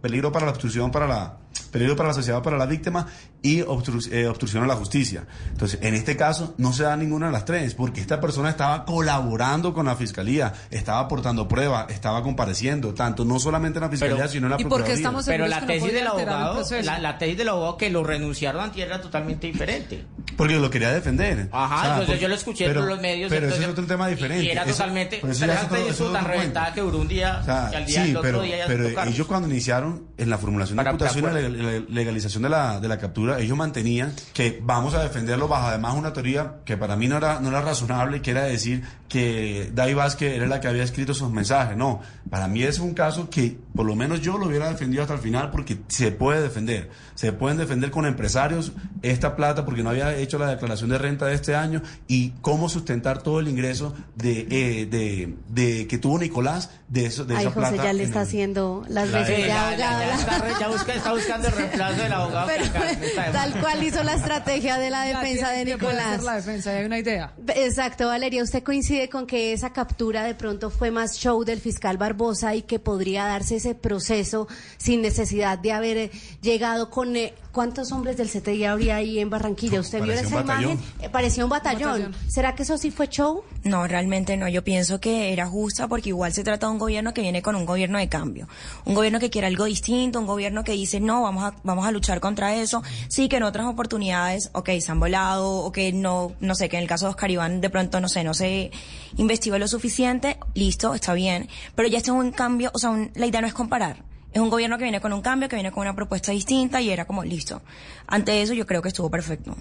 peligro para la obstrucción para la peligro para la sociedad para la víctima y obstru- eh, obstrucción a la justicia. Entonces, en este caso, no se da ninguna de las tres, porque esta persona estaba colaborando con la fiscalía, estaba aportando pruebas, estaba compareciendo, tanto no solamente en la fiscalía, Pero- sino en la ¿Y por qué procuraduría. estamos Pero la no tesis del abogado, la, la tesis del abogado que lo renunciaron antier era totalmente diferente. Porque lo quería defender. Ajá, O sea, entonces porque- yo lo escuché pero- por los medios. Pero entonces- eso es otro tema diferente. Y era Eso- totalmente. pero eso ya eso es tan reventada que duró un día O sea, y al día sí, el otro pero, día ya pero ellos cuando iniciaron en la formulación de imputación y la legal- legalización de la, de la captura, ellos mantenían que vamos a defenderlo bajo además una teoría que para mí no era, no era razonable, que era decir que David Vázquez era la que había escrito esos mensajes. No, para mí ese es un caso que por lo menos yo lo hubiera defendido hasta el final porque se puede defender. Se pueden defender con empresarios esta plata porque no había hecho la declaración de renta de este año y cómo sustentar todo el ingreso de, eh, de, de que tuvo Nicolás de, eso, de Ay, esa José plata. ya le está el- haciendo las veces de ya, abogado. busca- está buscando el reemplazo del abogado que Pero, acá tal cual hizo la estrategia de la defensa de Nicolás. la defensa, hay una idea. Exacto, Valeria. ¿Usted coincide con que esa captura de pronto fue más show del fiscal Barbosa y que podría darse ese proceso sin necesidad de haber eh, llegado con... ¿Cuántos hombres del CTI habría ahí en Barranquilla? ¿Usted vio esa imagen? Eh, parecía un batallón. batallón. ¿Será que eso sí fue show? No, realmente no. Yo pienso que era justa porque igual se trata de un gobierno que viene con un gobierno de cambio. Un gobierno que quiere algo distinto, un gobierno que dice, no, vamos a, vamos a luchar contra eso. Sí, que en otras oportunidades, ok, se han volado, o que no, no sé, que en el caso de Oscar Iván, de pronto, no sé, no se investigó lo suficiente. Listo, está bien. Pero ya este es un cambio, o sea, un- la idea no es comparar. Es un gobierno que viene con un cambio, que viene con una propuesta distinta y era como listo. Ante eso yo creo que estuvo perfecto.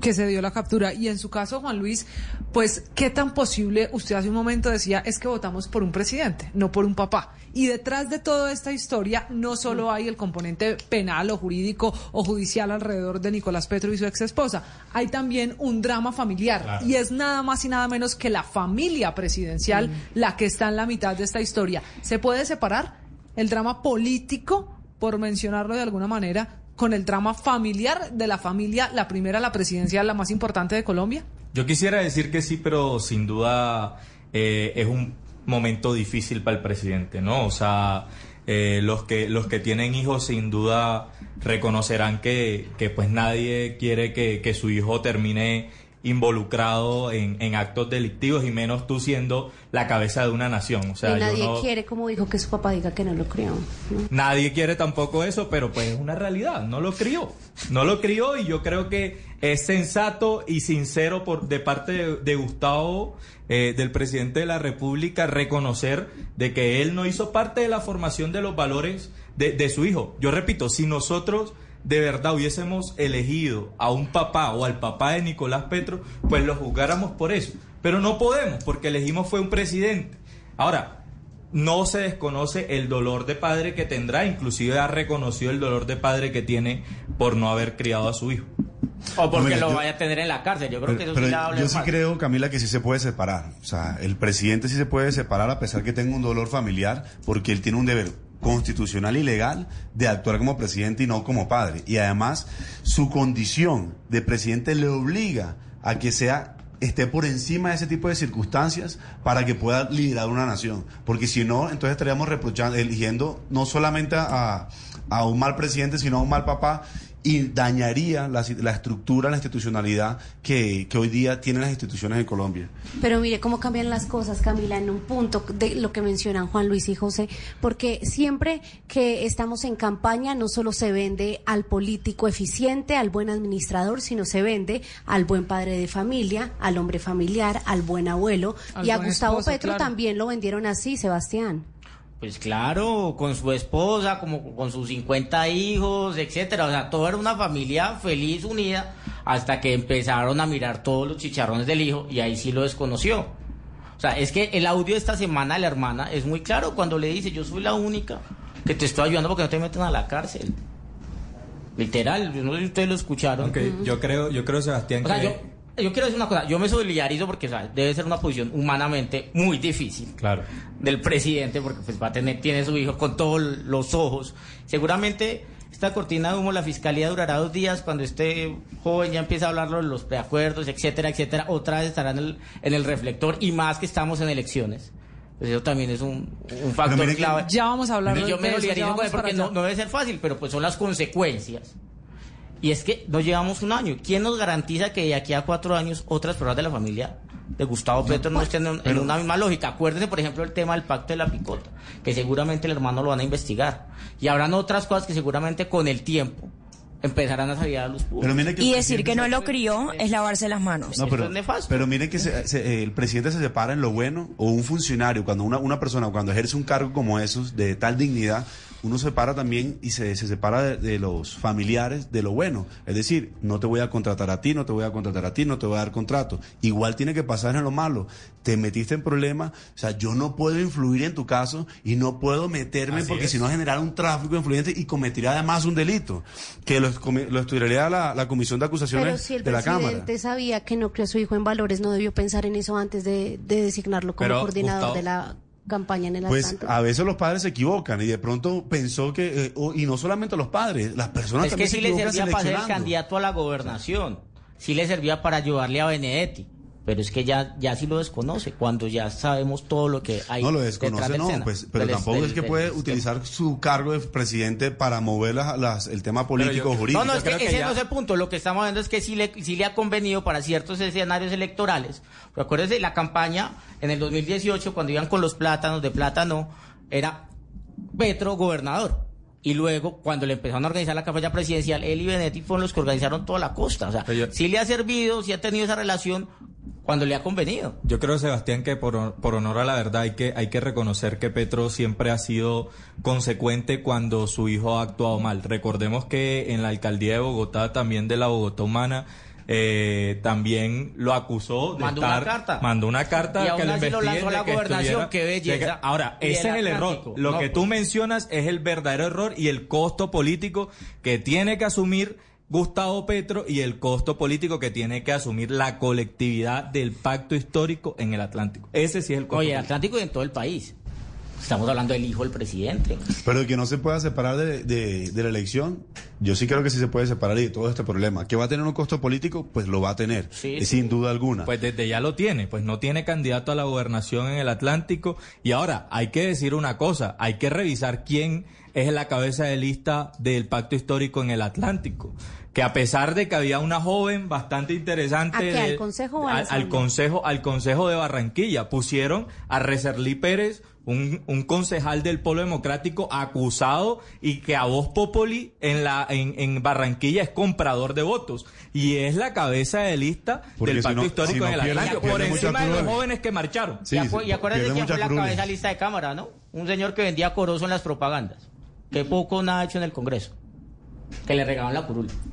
que se dio la captura. Y en su caso, Juan Luis, pues, ¿qué tan posible? Usted hace un momento decía, es que votamos por un presidente, no por un papá. Y detrás de toda esta historia, no solo hay el componente penal o jurídico o judicial alrededor de Nicolás Petro y su ex esposa, hay también un drama familiar. Y es nada más y nada menos que la familia presidencial la que está en la mitad de esta historia. ¿Se puede separar el drama político, por mencionarlo de alguna manera, con el drama familiar de la familia, la primera, la presidencia, la más importante de Colombia? Yo quisiera decir que sí, pero sin duda eh, es un momento difícil para el presidente, ¿no? O sea, eh, los que los que tienen hijos sin duda reconocerán que, que pues nadie quiere que, que su hijo termine involucrado en, en actos delictivos y menos tú siendo la cabeza de una nación. O sea, y yo nadie no- quiere, como dijo, que su papá diga que no lo crió. ¿no? Nadie quiere tampoco eso, pero pues es una realidad, no lo crió. No lo crió y yo creo que es sensato y sincero por de parte de, de Gustavo, eh, del presidente de la República, reconocer de que él no hizo parte de la formación de los valores de, de su hijo. Yo repito, si nosotros de verdad hubiésemos elegido a un papá o al papá de Nicolás Petro, pues lo juzgáramos por eso. Pero no podemos, porque elegimos fue un presidente. Ahora, no se desconoce el dolor de padre que tendrá, inclusive ha reconocido el dolor de padre que tiene por no haber criado a su hijo. O porque Mira, lo yo- vaya a tener en la cárcel. Yo creo que eso sí la habla yo sí mal. creo, Camila, que sí se puede separar. O sea, el presidente sí se puede separar a pesar que tenga un dolor familiar, porque él tiene un deber constitucional y legal de actuar como presidente y no como padre. Y además, su condición de presidente le obliga a que sea esté por encima de ese tipo de circunstancias para que pueda liderar una nación. Porque si no, entonces estaríamos reprochando, eligiendo no solamente a, a un mal presidente, sino a un mal papá y dañaría la, la estructura, la institucionalidad que, que hoy día tienen las instituciones en Colombia. Pero mire cómo cambian las cosas, Camila, en un punto de lo que mencionan Juan Luis y José, porque siempre que estamos en campaña no solo se vende al político eficiente, al buen administrador, sino se vende al buen padre de familia, al hombre familiar, al buen abuelo, Al y a Gustavo esposo, Petro claro. también lo vendieron así, Sebastián. Pues claro, con su esposa, como con sus 50 hijos, etcétera. O sea, toda era una familia feliz, unida, hasta que empezaron a mirar todos los chicharrones del hijo y ahí sí lo desconoció. O sea, es que el audio de esta semana de la hermana es muy claro cuando le dice, yo soy la única que te estoy ayudando porque no te meten a la cárcel. Literal, yo no sé si ustedes lo escucharon. Ok, yo creo, yo creo, Sebastián, O sea, que... yo, yo quiero decir una cosa, yo me solidarizo porque o sea, debe ser una posición humanamente muy difícil Claro. del presidente porque pues va a tener tiene su hijo con todos los ojos. Seguramente esta cortina de humo la fiscalía durará dos días cuando este joven ya empiece a hablarlo de los preacuerdos, etcétera, etcétera. Otra vez estará en el, en el reflector y más que estamos en elecciones. Pues eso también es un, un factor que- clave. Ya vamos a hablar Y de yo me eso, solidarizo con vamos él porque no, no debe ser fácil, pero pues son las consecuencias. Y es que nos llevamos un año. ¿Quién nos garantiza que de aquí a cuatro años otras personas de la familia de Gustavo Petro no estén en, en una misma lógica? Acuérdense, por ejemplo, el tema del pacto de la picota, que seguramente el hermano lo van a investigar. Y habrán otras cosas que seguramente con el tiempo empezarán a salir a luz pública. Pero mire que Y decir que no lo crió es lavarse las manos. No, pero, es nefasto. pero mire que se- se- eh, el presidente se separa en lo bueno o un funcionario, cuando una, una persona, cuando ejerce un cargo como esos, de tal dignidad, uno se separa también y se, se separa de, de los familiares de lo bueno. Es decir, no te voy a contratar a ti, no te voy a contratar a ti, no te voy a dar contrato. Igual tiene que pasar en lo malo. Te metiste en problemas, o sea, yo no puedo influir en tu caso y no puedo meterme Así porque si no generar un tráfico influyente y cometería además un delito. Que lo, lo estudiaría la, la Comisión de Acusaciones Pero si el de la Cámara. presidente sabía que no crió a su hijo en valores, no debió pensar en eso antes de, de designarlo como Pero, coordinador Gustavo, de la campaña en el Pues Atlántico. a veces los padres se equivocan y de pronto pensó que, eh, y no solamente los padres, las personas Es que también se sí le equivocan servía para ser candidato a la gobernación, sí le servía para ayudarle a Benedetti, pero es que ya, ya sí lo desconoce, cuando ya sabemos todo lo que hay. No lo desconoce, no, Sena- pues, pero del- tampoco del- es que del puede utilizar su cargo de presidente para mover las, las- el tema político jurídico. No, no, es que ese no es el punto. Lo que estamos viendo es que sí le, sí le ha convenido para ciertos escenarios electorales. Pero acuérdense, la campaña en el 2018, cuando iban con los plátanos de plátano, era Petro gobernador. Y luego, cuando le empezaron a organizar la campaña presidencial, él y Benetti fueron los que organizaron toda la costa. O sea, sí le ha servido, sí ha tenido esa relación cuando le ha convenido. Yo creo, Sebastián, que por, por honor a la verdad hay que, hay que reconocer que Petro siempre ha sido consecuente cuando su hijo ha actuado mal. Recordemos que en la alcaldía de Bogotá, también de la Bogotá Humana, eh, también lo acusó de Mandó una carta. mandó una carta Y aún que así lo lanzó a la que gobernación, qué belleza. que- ahora, Y ese el es el error. Lo No, que pues. tú mencionas es el verdadero error y el costo político que tiene que asumir Gustavo Petro y el costo político que tiene que asumir la colectividad del pacto histórico en el Atlántico. Ese sí es el costo. Oye, el. Atlántico y en todo el país. Estamos hablando del hijo del presidente. Pero que no se pueda separar de, de- de la elección, yo sí creo que sí se puede separar y de todo este problema. ¿Que va a tener un costo político? Pues lo va a tener, eh, sin duda alguna. Pues desde ya lo tiene, pues no tiene candidato a la gobernación en el Atlántico. Y ahora, hay que decir una cosa, hay que revisar quién es la cabeza de lista del pacto histórico en el Atlántico. Que a pesar de que había una joven bastante interesante... ¿A qué, al de- consejo al, al consejo, al consejo de Barranquilla, pusieron a Recerlí Pérez, un, un concejal del Polo Democrático acusado y que a voz populi en la en, en Barranquilla es comprador de votos y es la cabeza de lista Porque del si pacto no- histórico si no en el Atlántico por encima de los jóvenes que marcharon Sí, y, acu- sí, y acuérdense pierde quién fue la cabeza de lista de cámara, ¿no? Un señor que vendía corozo en las propagandas. Que poco nada ha hecho en el Congreso. Que le regaban la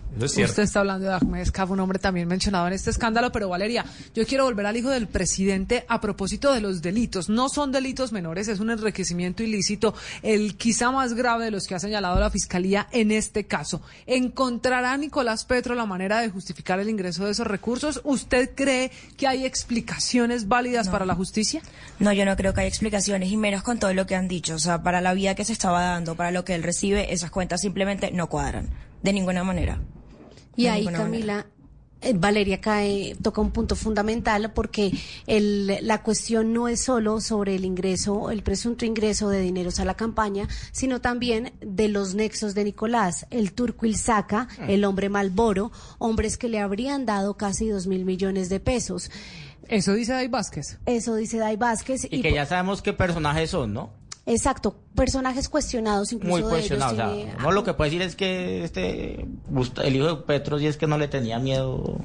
curul. Usted está hablando de Ahmed Escaf, un hombre también mencionado en este escándalo, pero Valeria, yo quiero volver al hijo del presidente a propósito de los delitos. No son delitos menores, es un enriquecimiento ilícito, el quizá más grave de los que ha señalado la Fiscalía en este caso. ¿Encontrará Nicolás Petro la manera de justificar el ingreso de esos recursos? ¿Usted cree que hay explicaciones válidas para la justicia? No, yo no creo que haya explicaciones y menos con todo lo que han dicho. O sea, para la vida que se estaba dando, para lo que él recibe, esas cuentas simplemente no cuadran. De ninguna manera. Y ahí, Camila, eh, Valeria cae, toca un punto fundamental porque el, la cuestión no es solo sobre el ingreso, el presunto ingreso de dineros a la campaña, sino también de los nexos de Nicolás, el turco Ilzaca, Ah. el hombre Malboro, hombres que le habrían dado casi dos mil millones de pesos. Eso dice Day Vázquez. Eso dice Day Vázquez. Y que ya sabemos qué personajes son, ¿no? Exacto, personajes cuestionados incluso Muy de cuestionados. ellos. o sea, tiene- no lo que puede decir es que este el hijo de Petro sí es que no le tenía miedo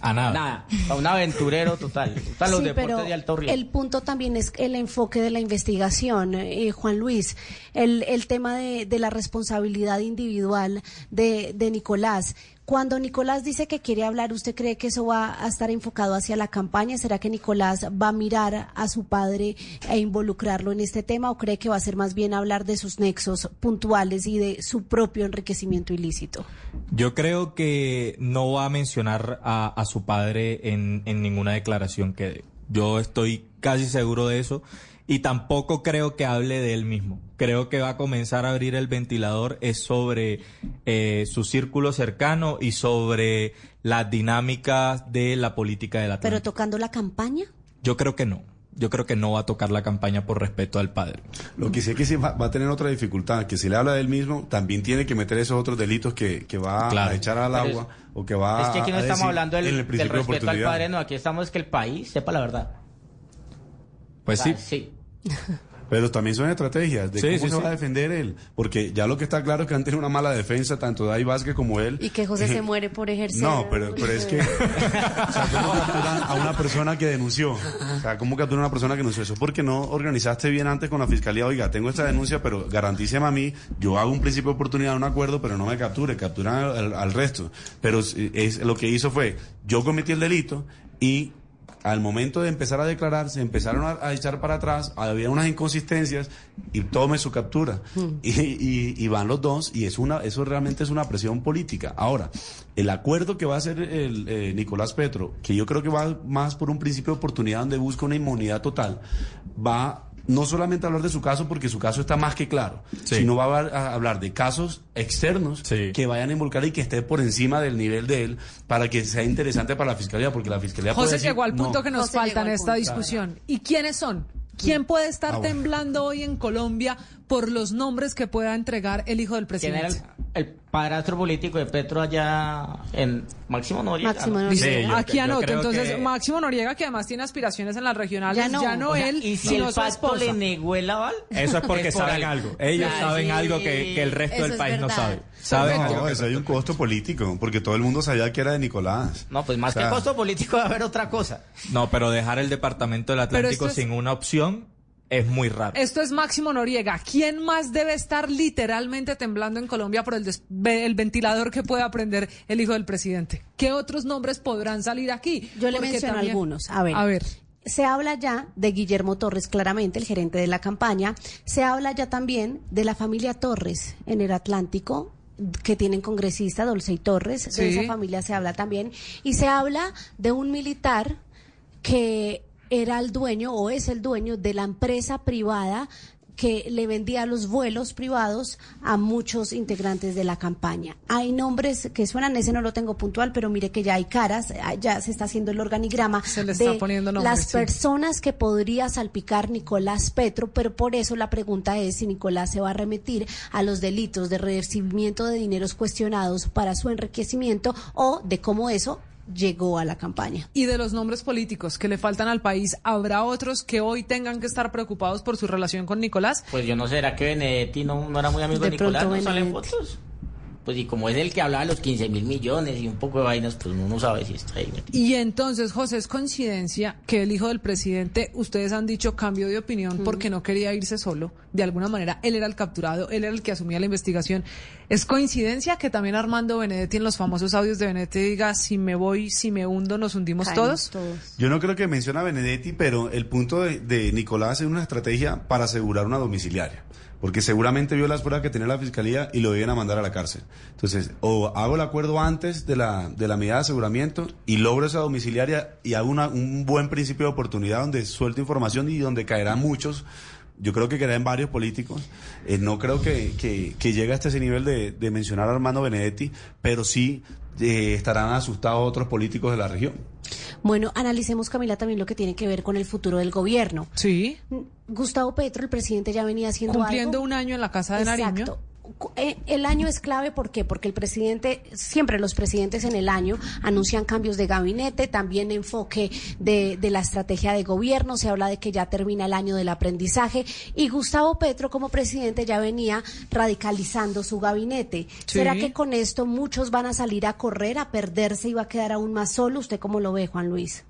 a nada. Nada, a un aventurero total. Están los Sí, deportes pero de alto riesgo. El punto también es el enfoque de la investigación, eh, Juan Luis, el, el tema de, de la responsabilidad individual de, de Nicolás. Cuando Nicolás dice que quiere hablar, ¿usted cree que eso va a estar enfocado hacia la campaña? ¿Será que Nicolás va a mirar a su padre e involucrarlo en este tema o cree que va a ser más bien hablar de sus nexos puntuales y de su propio enriquecimiento ilícito? Yo creo que no va a mencionar a, su padre en, en ninguna declaración que dé. Yo estoy casi seguro de eso y tampoco creo que hable de él mismo. Creo que va a comenzar a abrir el ventilador es sobre eh, su círculo cercano y sobre las dinámicas de la política de la Pero tocando la campaña. Yo creo que no. Yo creo que no va a tocar la campaña por respeto al padre. Lo que sí es que sí va, va a tener otra dificultad, que si le habla de él mismo, también tiene que meter esos otros delitos que, que va Claro. a echar al agua o que va es que aquí no a estamos hablando del, el del respeto al padre, no, aquí estamos es que el país sepa la verdad. Pues O sea, sí. Pero también son estrategias de Sí, cómo sí, se sí. va a defender él. Porque ya lo que está claro es que han tenido una mala defensa, tanto Dai Vázquez como él. Y que José se muere por ejercer. No, pero, pero es que. o sea, ¿cómo capturan a una persona que denunció? O sea, ¿cómo capturan a una persona que denunció? Eso es porque no organizaste bien antes con la fiscalía. Oiga, tengo esta denuncia, pero garantíceme a mí, yo hago un principio de oportunidad, un acuerdo, pero no me capture, capturan al, al resto. Pero es, es- lo que hizo fue, yo cometí el delito y al momento de empezar a declarar, se empezaron a, a echar para atrás, había unas inconsistencias y tome su captura. Y, y- y van los dos y es una, eso realmente es una presión política. Ahora, el acuerdo que va a hacer el, eh, Nicolás Petro, que yo creo que va más por un principio de oportunidad donde busca una inmunidad total, va no solamente hablar de su caso, porque su caso está más que claro, Sí. sino va a hablar, a hablar de casos externos que vayan a involucrar y que esté por encima del nivel de él para que sea interesante para la fiscalía, porque la fiscalía puede José decir, llegó al punto no. que nos José falta en esta punto. discusión. ¿Y quiénes son? ¿Quién puede estar Ah, bueno. temblando hoy en Colombia por los nombres que pueda entregar el hijo del ¿Quién era presidente? el, el padrastro político de Petro allá en Máximo Noriega? Máximo ¿no? Noriega. Dice, Sí, yo- aquí anoto, entonces que- Máximo Noriega, que además tiene aspiraciones en las regionales, Ya ya no. no, O sea, él, y si sino el su pacto esposa. le negó el aval. Eso es porque por saben algo. Ellos Claro, saben sí. algo que, que el resto Eso del país no sabe. Saben algo No, que- eso hay un costo político, porque todo el mundo sabía que era de Nicolás. No, pues más O sea, que costo político va a haber otra cosa. No, pero dejar el departamento del Atlántico es- sin una opción es muy raro. Esto es Máximo Noriega. ¿Quién más debe estar literalmente temblando en Colombia por el, des- el ventilador que pueda prender el hijo del presidente? ¿Qué otros nombres podrán salir aquí? Yo le Porque menciono también- algunos. A ver. A ver. Se habla ya de Guillermo Torres, claramente, el gerente de la campaña. Se habla ya también de la familia Torres en el Atlántico, que tienen congresista, Dolce Torres. Sí. De esa familia se habla también. Y se habla de un militar que era el dueño o es el dueño de la empresa privada que le vendía los vuelos privados a muchos integrantes de la campaña. Hay nombres que suenan, ese no lo tengo puntual, pero mire que ya hay caras, ah, ya se está haciendo el organigrama Se le está de poniendo nombres, las sí. personas que podría salpicar Nicolás Petro, pero por eso la pregunta es si Nicolás se va a remitir a los delitos de recibimiento de dineros cuestionados para su enriquecimiento o de cómo eso llegó a la campaña. Y de los nombres políticos que le faltan al país, ¿habrá otros que hoy tengan que estar preocupados por su relación con Nicolás? Pues yo no sé, ¿será que Benedetti no, no era muy amigo de, De Nicolás? ¿No salen fotos? Pues y como es el que hablaba de los 15 mil millones y un poco de vainas, pues uno no sabe si está ahí. Y entonces, José, es coincidencia que el hijo del presidente, ustedes han dicho cambio de opinión porque no quería irse solo. De alguna manera, él era el capturado, él era el que asumía la investigación. ¿Es coincidencia que también Armando Benedetti en los famosos audios de Benedetti diga, si me voy, si me hundo, nos hundimos todos? Yo no creo que menciona a Benedetti, pero el punto de, de Nicolás es una estrategia para asegurar una domiciliaria. Porque seguramente vio las pruebas que tenía la fiscalía y lo iban a mandar a la cárcel. Entonces, o hago el acuerdo antes de la, de la medida de aseguramiento y logro esa domiciliaria y hago una- un buen principio de oportunidad donde suelto información y donde caerán muchos. Yo creo que caerán varios políticos. Eh, no creo que, que, que llegue hasta ese nivel de, de mencionar a Armando Benedetti, pero sí eh, estarán asustados otros políticos de la región. Bueno, analicemos, Camila, también lo que tiene que ver con el futuro del gobierno. Sí. Gustavo Petro, el presidente, ya venía haciendo Cumpliendo algo. un año en la Casa de Nariño. Exacto. El año es clave, ¿por qué? Porque el presidente, siempre los presidentes en el año anuncian cambios de gabinete, también enfoque de, de la estrategia de gobierno, se habla de que ya termina el año del aprendizaje y Gustavo Petro como presidente ya venía radicalizando su gabinete. Sí. ¿Será que con esto muchos van a salir a correr, a perderse y va a quedar aún más solo? ¿Usted cómo lo ve, Juan Luis?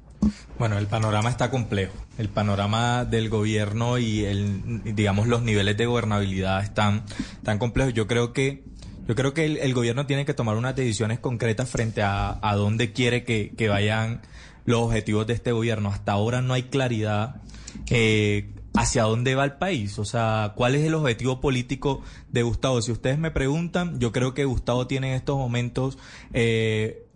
Bueno, el panorama está complejo. El panorama del gobierno y el, digamos, los niveles de gobernabilidad están tan complejos. Yo creo que, yo creo que el, gobierno tiene que tomar unas decisiones concretas frente a, a dónde quiere que, que vayan los objetivos de este gobierno. Hasta ahora no hay claridad eh, hacia dónde va el país. O sea, cuál es el objetivo político de Gustavo. Si ustedes me preguntan, yo creo que Gustavo tiene en estos momentos eh,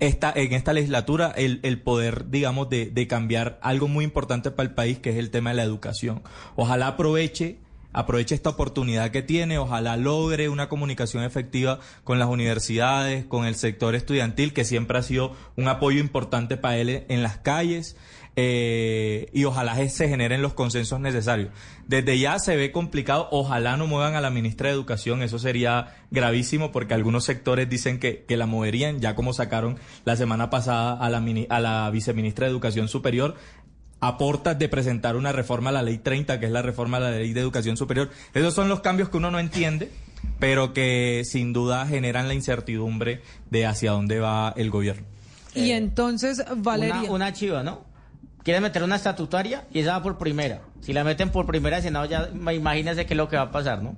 esta, en esta legislatura el, el poder, digamos, de, de cambiar algo muy importante para el país, que es el tema de la educación. Ojalá aproveche aproveche esta oportunidad que tiene, ojalá logre una comunicación efectiva con las universidades, con el sector estudiantil, que siempre ha sido un apoyo importante para él en las calles, eh, y ojalá se generen los consensos necesarios. Desde ya se ve complicado, ojalá no muevan a la ministra de Educación, eso sería gravísimo porque algunos sectores dicen que, que la moverían, ya como sacaron la semana pasada a la, mini- a la viceministra de Educación Superior, aportas de presentar una reforma a la ley 30, que es la reforma a la ley de educación superior. Esos son los cambios que uno no entiende, pero que sin duda generan la incertidumbre de hacia dónde va el gobierno. Y entonces, Valeria. Una, una chiva, ¿no? Quieren meter una estatutaria y esa va por primera. Si la meten por primera, Senado ya imagínense qué es lo que va a pasar, ¿no?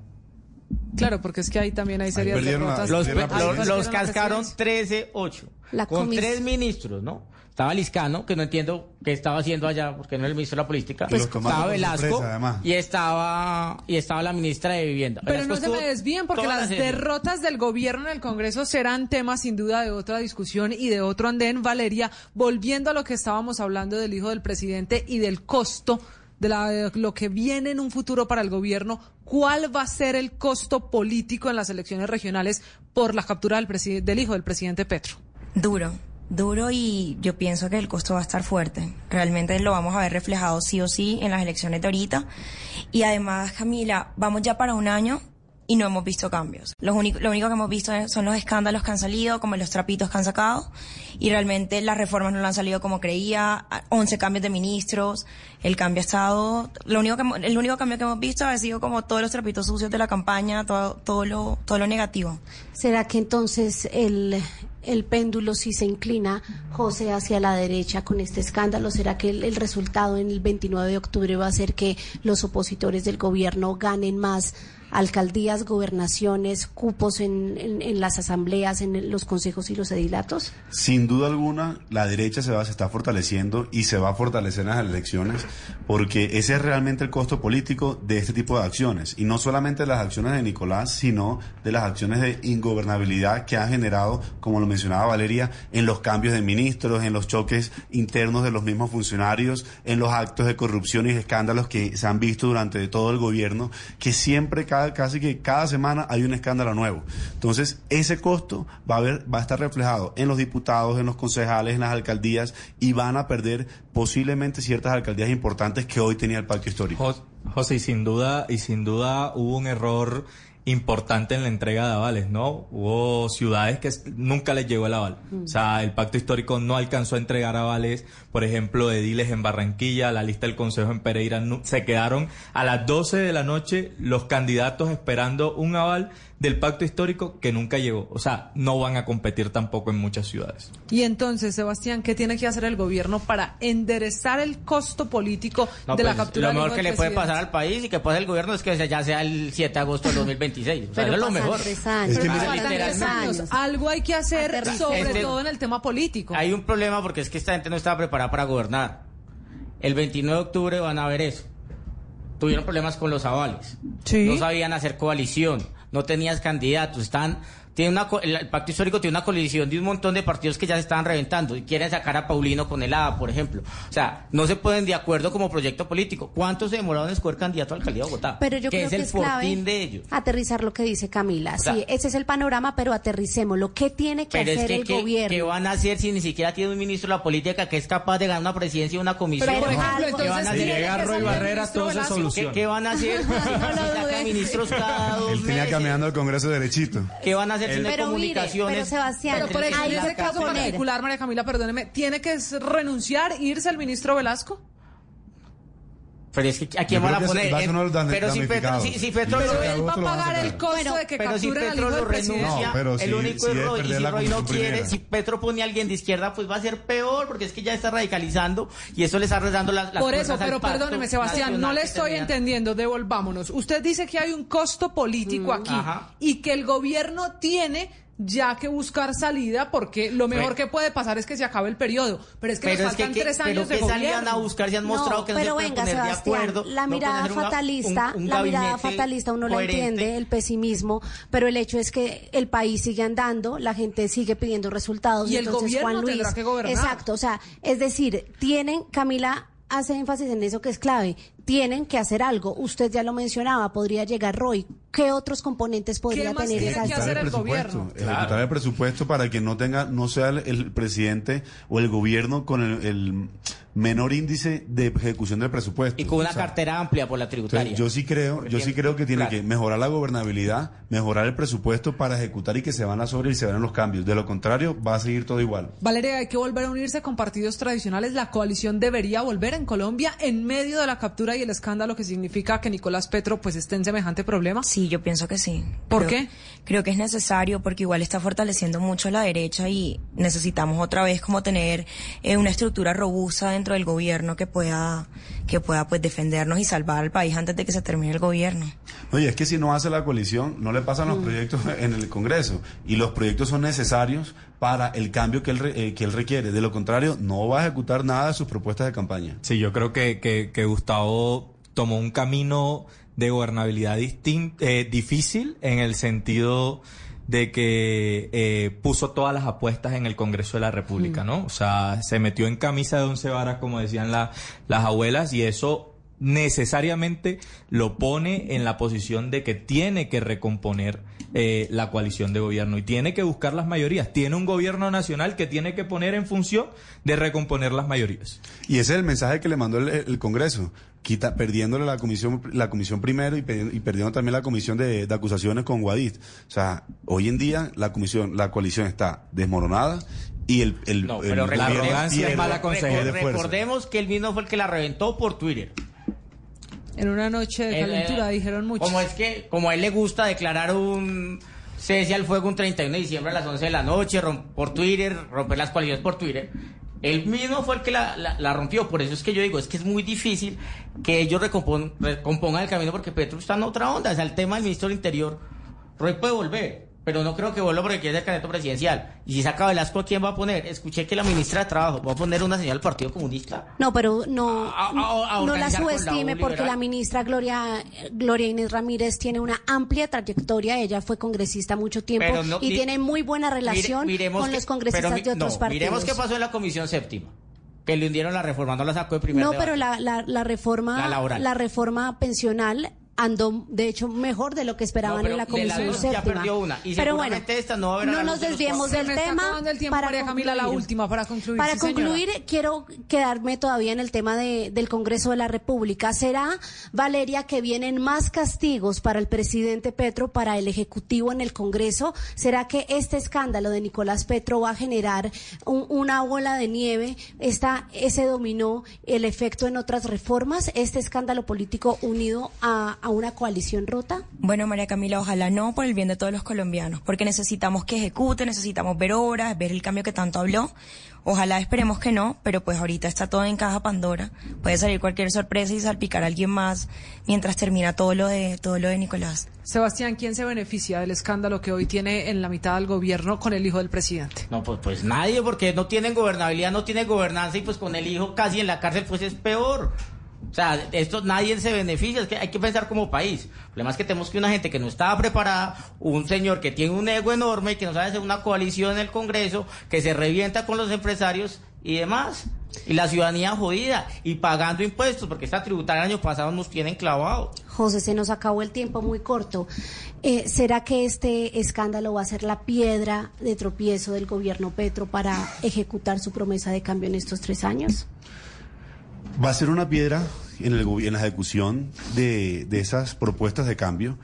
Claro, porque es que ahí también hay serias la-. Los, los- los cascaron presidencia. 13-8. La Con tres ministros, ¿no? Estaba Liscano, que no entiendo qué estaba haciendo allá, porque no es el ministro de la política. Pues, estaba Velasco sorpresa, y estaba y estaba la ministra de Vivienda. Pero Velasco no se me desvíen porque la las derrotas del gobierno en el Congreso serán tema sin duda de otra discusión y de otro andén. Valeria, volviendo a lo que estábamos hablando del hijo del presidente y del costo de la- lo que viene en un futuro para el gobierno, ¿cuál va a ser el costo político en las elecciones regionales por la captura del, del hijo del presidente Petro? Duro, duro y yo pienso que el costo va a estar fuerte. Realmente lo vamos a ver reflejado sí o sí en las elecciones de ahorita. Y además, Camila, vamos ya para un año y no hemos visto cambios. Lo único, lo único que hemos visto son los escándalos que han salido, como los trapitos que han sacado, y realmente las reformas no le han salido como creía, 11 cambios de ministros, el cambio ha estado, lo único que, el único cambio que hemos visto ha sido como todos los trapitos sucios de la campaña, todo, todo lo, todo lo negativo. ¿Será que entonces el, el péndulo si se inclina, José, hacia la derecha con este escándalo? ¿Será que el, el resultado en el 29 de octubre va a ser que los opositores del gobierno ganen más alcaldías, gobernaciones, cupos en, en- las asambleas, en los consejos y los edilatos? Sin duda alguna, la derecha se va, se está fortaleciendo y se va a fortalecer en las elecciones porque ese es realmente el costo político de este tipo de acciones. Y no solamente de las acciones de Nicolás, sino de las acciones de ingobernabilidad que ha generado, como lo mencionaba Valeria, en los cambios de ministros, en los choques internos de los mismos funcionarios, en los actos de corrupción y escándalos que se han visto durante todo el gobierno, que siempre, cada, casi que cada semana hay un escándalo nuevo. Entonces, ese costo va a, ver, va a estar reflejado en los diputados, en los concejales, en las alcaldías y van a perder posiblemente ciertas alcaldías importantes que hoy tenía el pacto histórico. Jos- José, y sin duda, y sin duda hubo un error importante en la entrega de avales, ¿no? Hubo ciudades que nunca les llegó el aval. O sea, el pacto histórico no alcanzó a entregar avales, por ejemplo, ediles en Barranquilla, la lista del Consejo en Pereira, no- se quedaron a las 12 de la noche los candidatos esperando un aval del pacto histórico que nunca llegó. O sea, no van a competir tampoco en muchas ciudades. Y entonces, Sebastián, ¿qué tiene que hacer el gobierno para enderezar el costo político No, de la pues, captura lo mejor que le puede pasar al país y que pase el gobierno es que ya sea el 7 de agosto del 2026. O sea, eso es lo mejor. tres años. Es que Pero tres años. Algo hay que hacer, Aterrizar. sobre Este- todo en el tema político. Hay un problema porque es que esta gente no estaba preparada para gobernar. El 29 de octubre van a ver eso. Tuvieron problemas con los avales. Sí. No sabían hacer coalición. No tenías candidatos. Están, tiene una, co- el, pacto histórico tiene una coalición de un montón de partidos que ya se estaban reventando y quieren sacar a Paulino con el ADA, por ejemplo. O sea, no se pueden de acuerdo como proyecto político. ¿Cuánto se demoraron en escoger candidato a alcaldía de Bogotá? Pero yo que creo es que el es clave de ellos. aterrizar lo que dice Camila. sea, sí, ese es el panorama, pero aterricémoslo. ¿Qué tiene que Pero es hacer que, el ¿qué, gobierno? qué van a hacer si ni siquiera tiene un ministro de la política que es capaz de ganar una presidencia y una comisión? Pero, por ejemplo, ¿Qué van entonces a Si hacer? llega que Roy ministro todo se soluciona. ¿Qué, qué van a hacer si sacan ministros cada dos Él tenía meses? caminando al Congreso derechito. ¿Qué van a hacer no hay Pero mire, pero Sebastián, Pero por ejemplo, en ese caso particular, María Camila, perdóneme, ¿tiene que renunciar, irse el ministro Velasco? Pero es que ¿a quién van a poner? va a Eh, pero si Petro, si, si Petro Pero lo- él va a pagar el costo de que pero si Petro lo renuncia, No, pero el único sí debe error, y si Roy no quiere, primera. si Petro pone a alguien de izquierda, pues va a ser peor, porque es que ya está radicalizando y eso le está rezando las, las Por eso, pero perdóneme, Sebastián, no le estoy tenía. entendiendo, devolvámonos. Usted dice que hay un costo político aquí Ajá. y que el gobierno tiene ya que buscar salida porque lo mejor Pues- que puede pasar es que se acabe el periodo. Pero es que Pero nos es que, faltan ¿qué- tres pero años de ¿qué salían a buscar? Se han mostrado que no se pero pueden venga, poner de Sebastián, acuerdo. la no mirada una- fatalista, un- un la mirada fatalista uno la coherente. entiende, el pesimismo, pero el hecho es que el país sigue andando, la gente sigue pidiendo resultados. Y el entonces, gobierno Juan Luis, tendrá que gobernar. Exacto, o sea, es decir, tienen, Camila hace énfasis en eso que es clave, tienen que hacer algo. Usted ya lo mencionaba, podría llegar Roy. ¿Qué otros componentes podría más tener tiene esa que hacer el gobierno? ejecutar el presupuesto para que no tenga, no sea el, el presidente o el gobierno con el, el menor índice de ejecución del presupuesto. Y con una O sea, cartera amplia por la tributaria. Entonces, yo sí creo, yo sí creo que tiene Claro. que mejorar la gobernabilidad, mejorar el presupuesto para ejecutar y que se van a sobre y se van los cambios. De lo contrario, va a seguir todo igual. Valeria, hay que volver a unirse con partidos tradicionales. La coalición debería volver en Colombia en medio de la captura y el escándalo que significa que Nicolás Petro pues esté en semejante problema. Sí, yo pienso que sí. ¿Por Creo- qué? Creo que es necesario porque igual está fortaleciendo mucho la derecha y necesitamos otra vez como tener eh, una estructura robusta dentro del gobierno que pueda que pueda pues defendernos y salvar al país antes de que se termine el gobierno. Oye, es que si no hace la coalición, no le pasan los proyectos en el Congreso. Y los proyectos son necesarios para el cambio que él, eh, que él requiere. De lo contrario, no va a ejecutar nada de sus propuestas de campaña. Sí, yo creo que, que, que Gustavo tomó un camino de gobernabilidad eh, difícil en el sentido de que eh, puso todas las apuestas en el Congreso de la República, ¿no? O sea, se metió en camisa de once varas, como decían la- las abuelas, y eso necesariamente lo pone en la posición de que tiene que recomponer eh, la coalición de gobierno y tiene que buscar las mayorías. Tiene un gobierno nacional que tiene que poner en función de recomponer las mayorías. Y ese es el mensaje que le mandó el, el Congreso, quita, perdiéndole la comisión, la comisión primero y, pe- y perdiendo también la comisión de, de acusaciones con Guadit. O sea, hoy en día la comisión, la coalición está desmoronada y el, el, No, el pero gobierno recordemos, que él mismo fue el que la reventó por Twitter. En una noche de calentura dijeron mucho. Como es que, como a él le gusta declarar un cese al fuego un 31 de diciembre a las 11 de la noche por Twitter, romper las coaliciones por Twitter. Él mismo fue el que la, la- la rompió, por eso es que yo digo, es que es muy difícil que ellos recompon- recompongan el camino porque Petro está en otra onda, o sea, el tema del ministro del Interior, Roy puede volver, pero no creo que vuelva porque quiere ser candidato presidencial. Y si saca Velasco, ¿a quién va a poner? Escuché que la ministra de Trabajo va a poner una señal al Partido Comunista. No, pero no, a- a no la subestime porque la ministra Gloria, Gloria Inés Ramírez tiene una amplia trayectoria. Ella fue congresista mucho tiempo no- y tiene muy buena relación Mire- con que- los congresistas mi- de otros no, partidos. Miremos qué pasó en la comisión séptima. Que le hundieron la reforma, no la sacó de primer No, debate. pero la, la, la reforma, La laboral. la reforma pensional andó, de hecho, mejor de lo que esperaban No, pero en la de la comisión dos ya séptima. perdió una, y pero bueno, esta no va a la nos de desviemos del me tema. el tiempo, María Camila, la concluir. última para concluir. Para sí, señora. concluir, quiero quedarme todavía en el tema de- del Congreso de la República. ¿Será, Valeria, que vienen más castigos para el presidente Petro, para el Ejecutivo en el Congreso? ¿Será que este escándalo de Nicolás Petro va a generar un- una bola de nieve? Está ese dominó el efecto en otras reformas? ¿Este escándalo político unido a, a una coalición rota? Bueno, María Camila, ojalá no por el bien de todos los colombianos, porque necesitamos que ejecute, necesitamos ver obras, ver el cambio que tanto habló. Ojalá esperemos que no, pero pues ahorita está todo en caja Pandora. Puede salir cualquier sorpresa y salpicar a alguien más mientras termina todo lo de todo lo de Nicolás. Sebastián, ¿quién se beneficia del escándalo que hoy tiene en la mitad del gobierno con el hijo del presidente? No, pues, pues nadie, porque no tienen gobernabilidad, no tienen gobernanza y pues con el hijo casi en la cárcel pues es peor. O sea, esto nadie se beneficia, es que hay que pensar como país. El problema es que tenemos que una gente que no estaba preparada, un señor que tiene un ego enorme que no sabe hacer una coalición en el Congreso, que se revienta con los empresarios y demás. Y la ciudadanía jodida y pagando impuestos, porque esta tributaria el año pasado nos tienen clavados. José, se nos acabó el tiempo muy corto. Eh, ¿Será que este escándalo va a ser la piedra de tropiezo del gobierno Petro para ejecutar su promesa de cambio en estos tres años? Va a ser una piedra en, el, en la ejecución de, de esas propuestas de cambio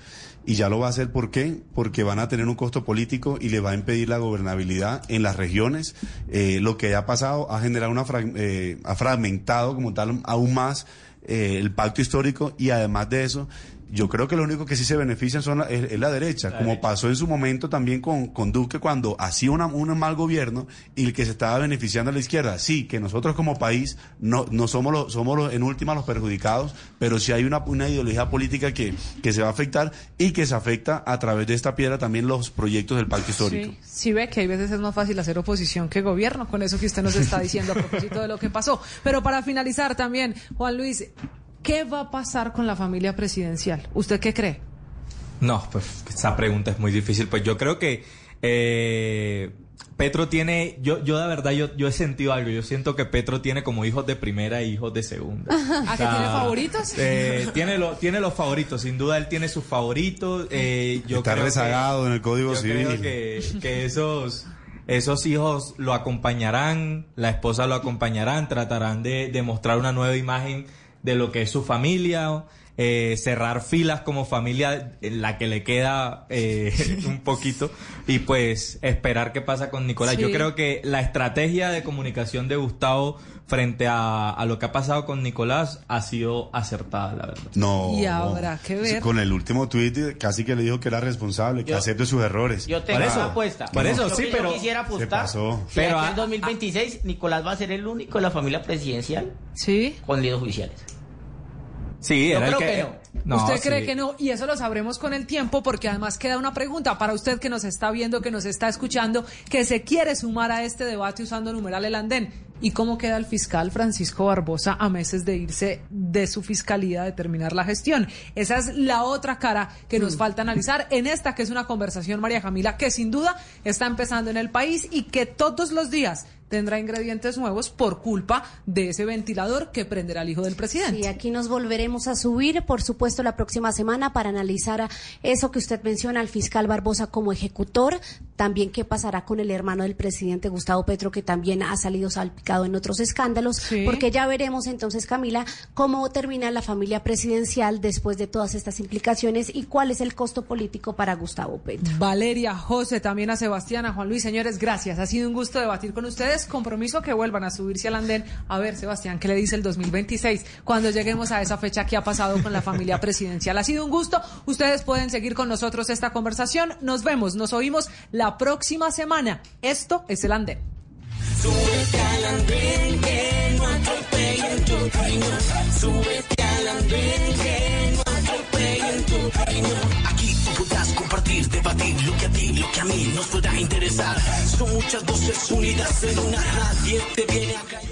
y ya lo va a hacer. ¿Por qué? Porque van a tener un costo político y le va a impedir la gobernabilidad en las regiones. Eh, lo que ha pasado ha generado una eh, ha fragmentado como tal aún más eh, el pacto histórico y además de eso yo creo que lo único que sí se benefician son la, es, es la derecha, como pasó en su momento también con, con Duque cuando hacía una, un mal gobierno y el que se estaba beneficiando a la izquierda. Sí, que nosotros como país no, no somos, los, somos los, en última los perjudicados, pero sí hay una, una ideología política que, que se va a afectar y que se afecta a través de esta piedra también los proyectos del pacto histórico. Sí, sí ve que hay veces es más fácil hacer oposición que gobierno, con eso que usted nos está diciendo a propósito de lo que pasó. Pero para finalizar también, Juan Luis, ¿qué va a pasar con la familia presidencial? ¿Usted qué cree? No, pues esa pregunta es muy difícil. Pues yo creo que eh, Petro tiene, yo, yo de verdad, yo, yo he sentido algo. Yo siento que Petro tiene como hijos de primera e hijos de segunda. ¿A que tiene favoritos? Eh, tiene, lo- tiene los favoritos, sin duda él tiene sus favoritos. Eh, yo Está creo que- rezagado en el Código yo Civil. creo que, que esos, esos hijos lo acompañarán, la esposa lo acompañarán, tratarán de, de mostrar una nueva imagen de lo que es su familia, eh, cerrar filas como familia, en la que le queda eh, un poquito, y pues esperar qué pasa con Nicolás. Yo creo que la estrategia de comunicación de Gustavo frente a, a lo que ha pasado con Nicolás ha sido acertada, la verdad. No. Y habrá que ver. Con el último tuit casi que le dijo que era responsable, que Yo- acepte sus errores. Yo tengo una apuesta. por eso, sí, que pero- Yo quisiera Se apostar. Pero en 2026 Nicolás va a ser el único de la familia presidencial Sí. con líos judiciales. Sí, Yo era el creo que, que no. ¿Usted cree que no? Y eso lo sabremos con el tiempo porque además queda una pregunta para usted que nos está viendo, que nos está escuchando, que se quiere sumar a este debate usando numeral el andén. ¿Y cómo queda el fiscal Francisco Barbosa a meses de irse de su fiscalía a terminar la gestión? Esa es la otra cara que nos falta analizar en esta que es una conversación, María Camila, que sin duda está empezando en el país y que todos los días tendrá ingredientes nuevos por culpa de ese ventilador que prenderá el hijo del presidente. Y aquí nos volveremos a subir, por supuesto, la próxima semana para analizar eso que usted menciona, al fiscal Barbosa como ejecutor, también qué pasará con el hermano del presidente Gustavo Petro, que también ha salido salpicado en otros escándalos, porque ya veremos entonces, Camila, cómo termina la familia presidencial después de todas estas implicaciones y cuál es el costo político para Gustavo Petro. Valeria, José, también a Sebastián, a Juan Luis, señores, gracias. Ha sido un gusto debatir con ustedes compromiso que vuelvan a subirse al andén. A ver, Sebastián, ¿qué le dice el 2026? Cuando lleguemos a esa fecha que ha pasado con la familia presidencial. Ha sido un gusto. Ustedes pueden seguir con nosotros esta conversación. Nos vemos, nos oímos la próxima semana. Esto es el andén. al andén, Aquí tú podrás compartir, debatir lo que a ti, lo que a mí nos pueda interesar. Son muchas voces unidas en una, nadie te viene a callar.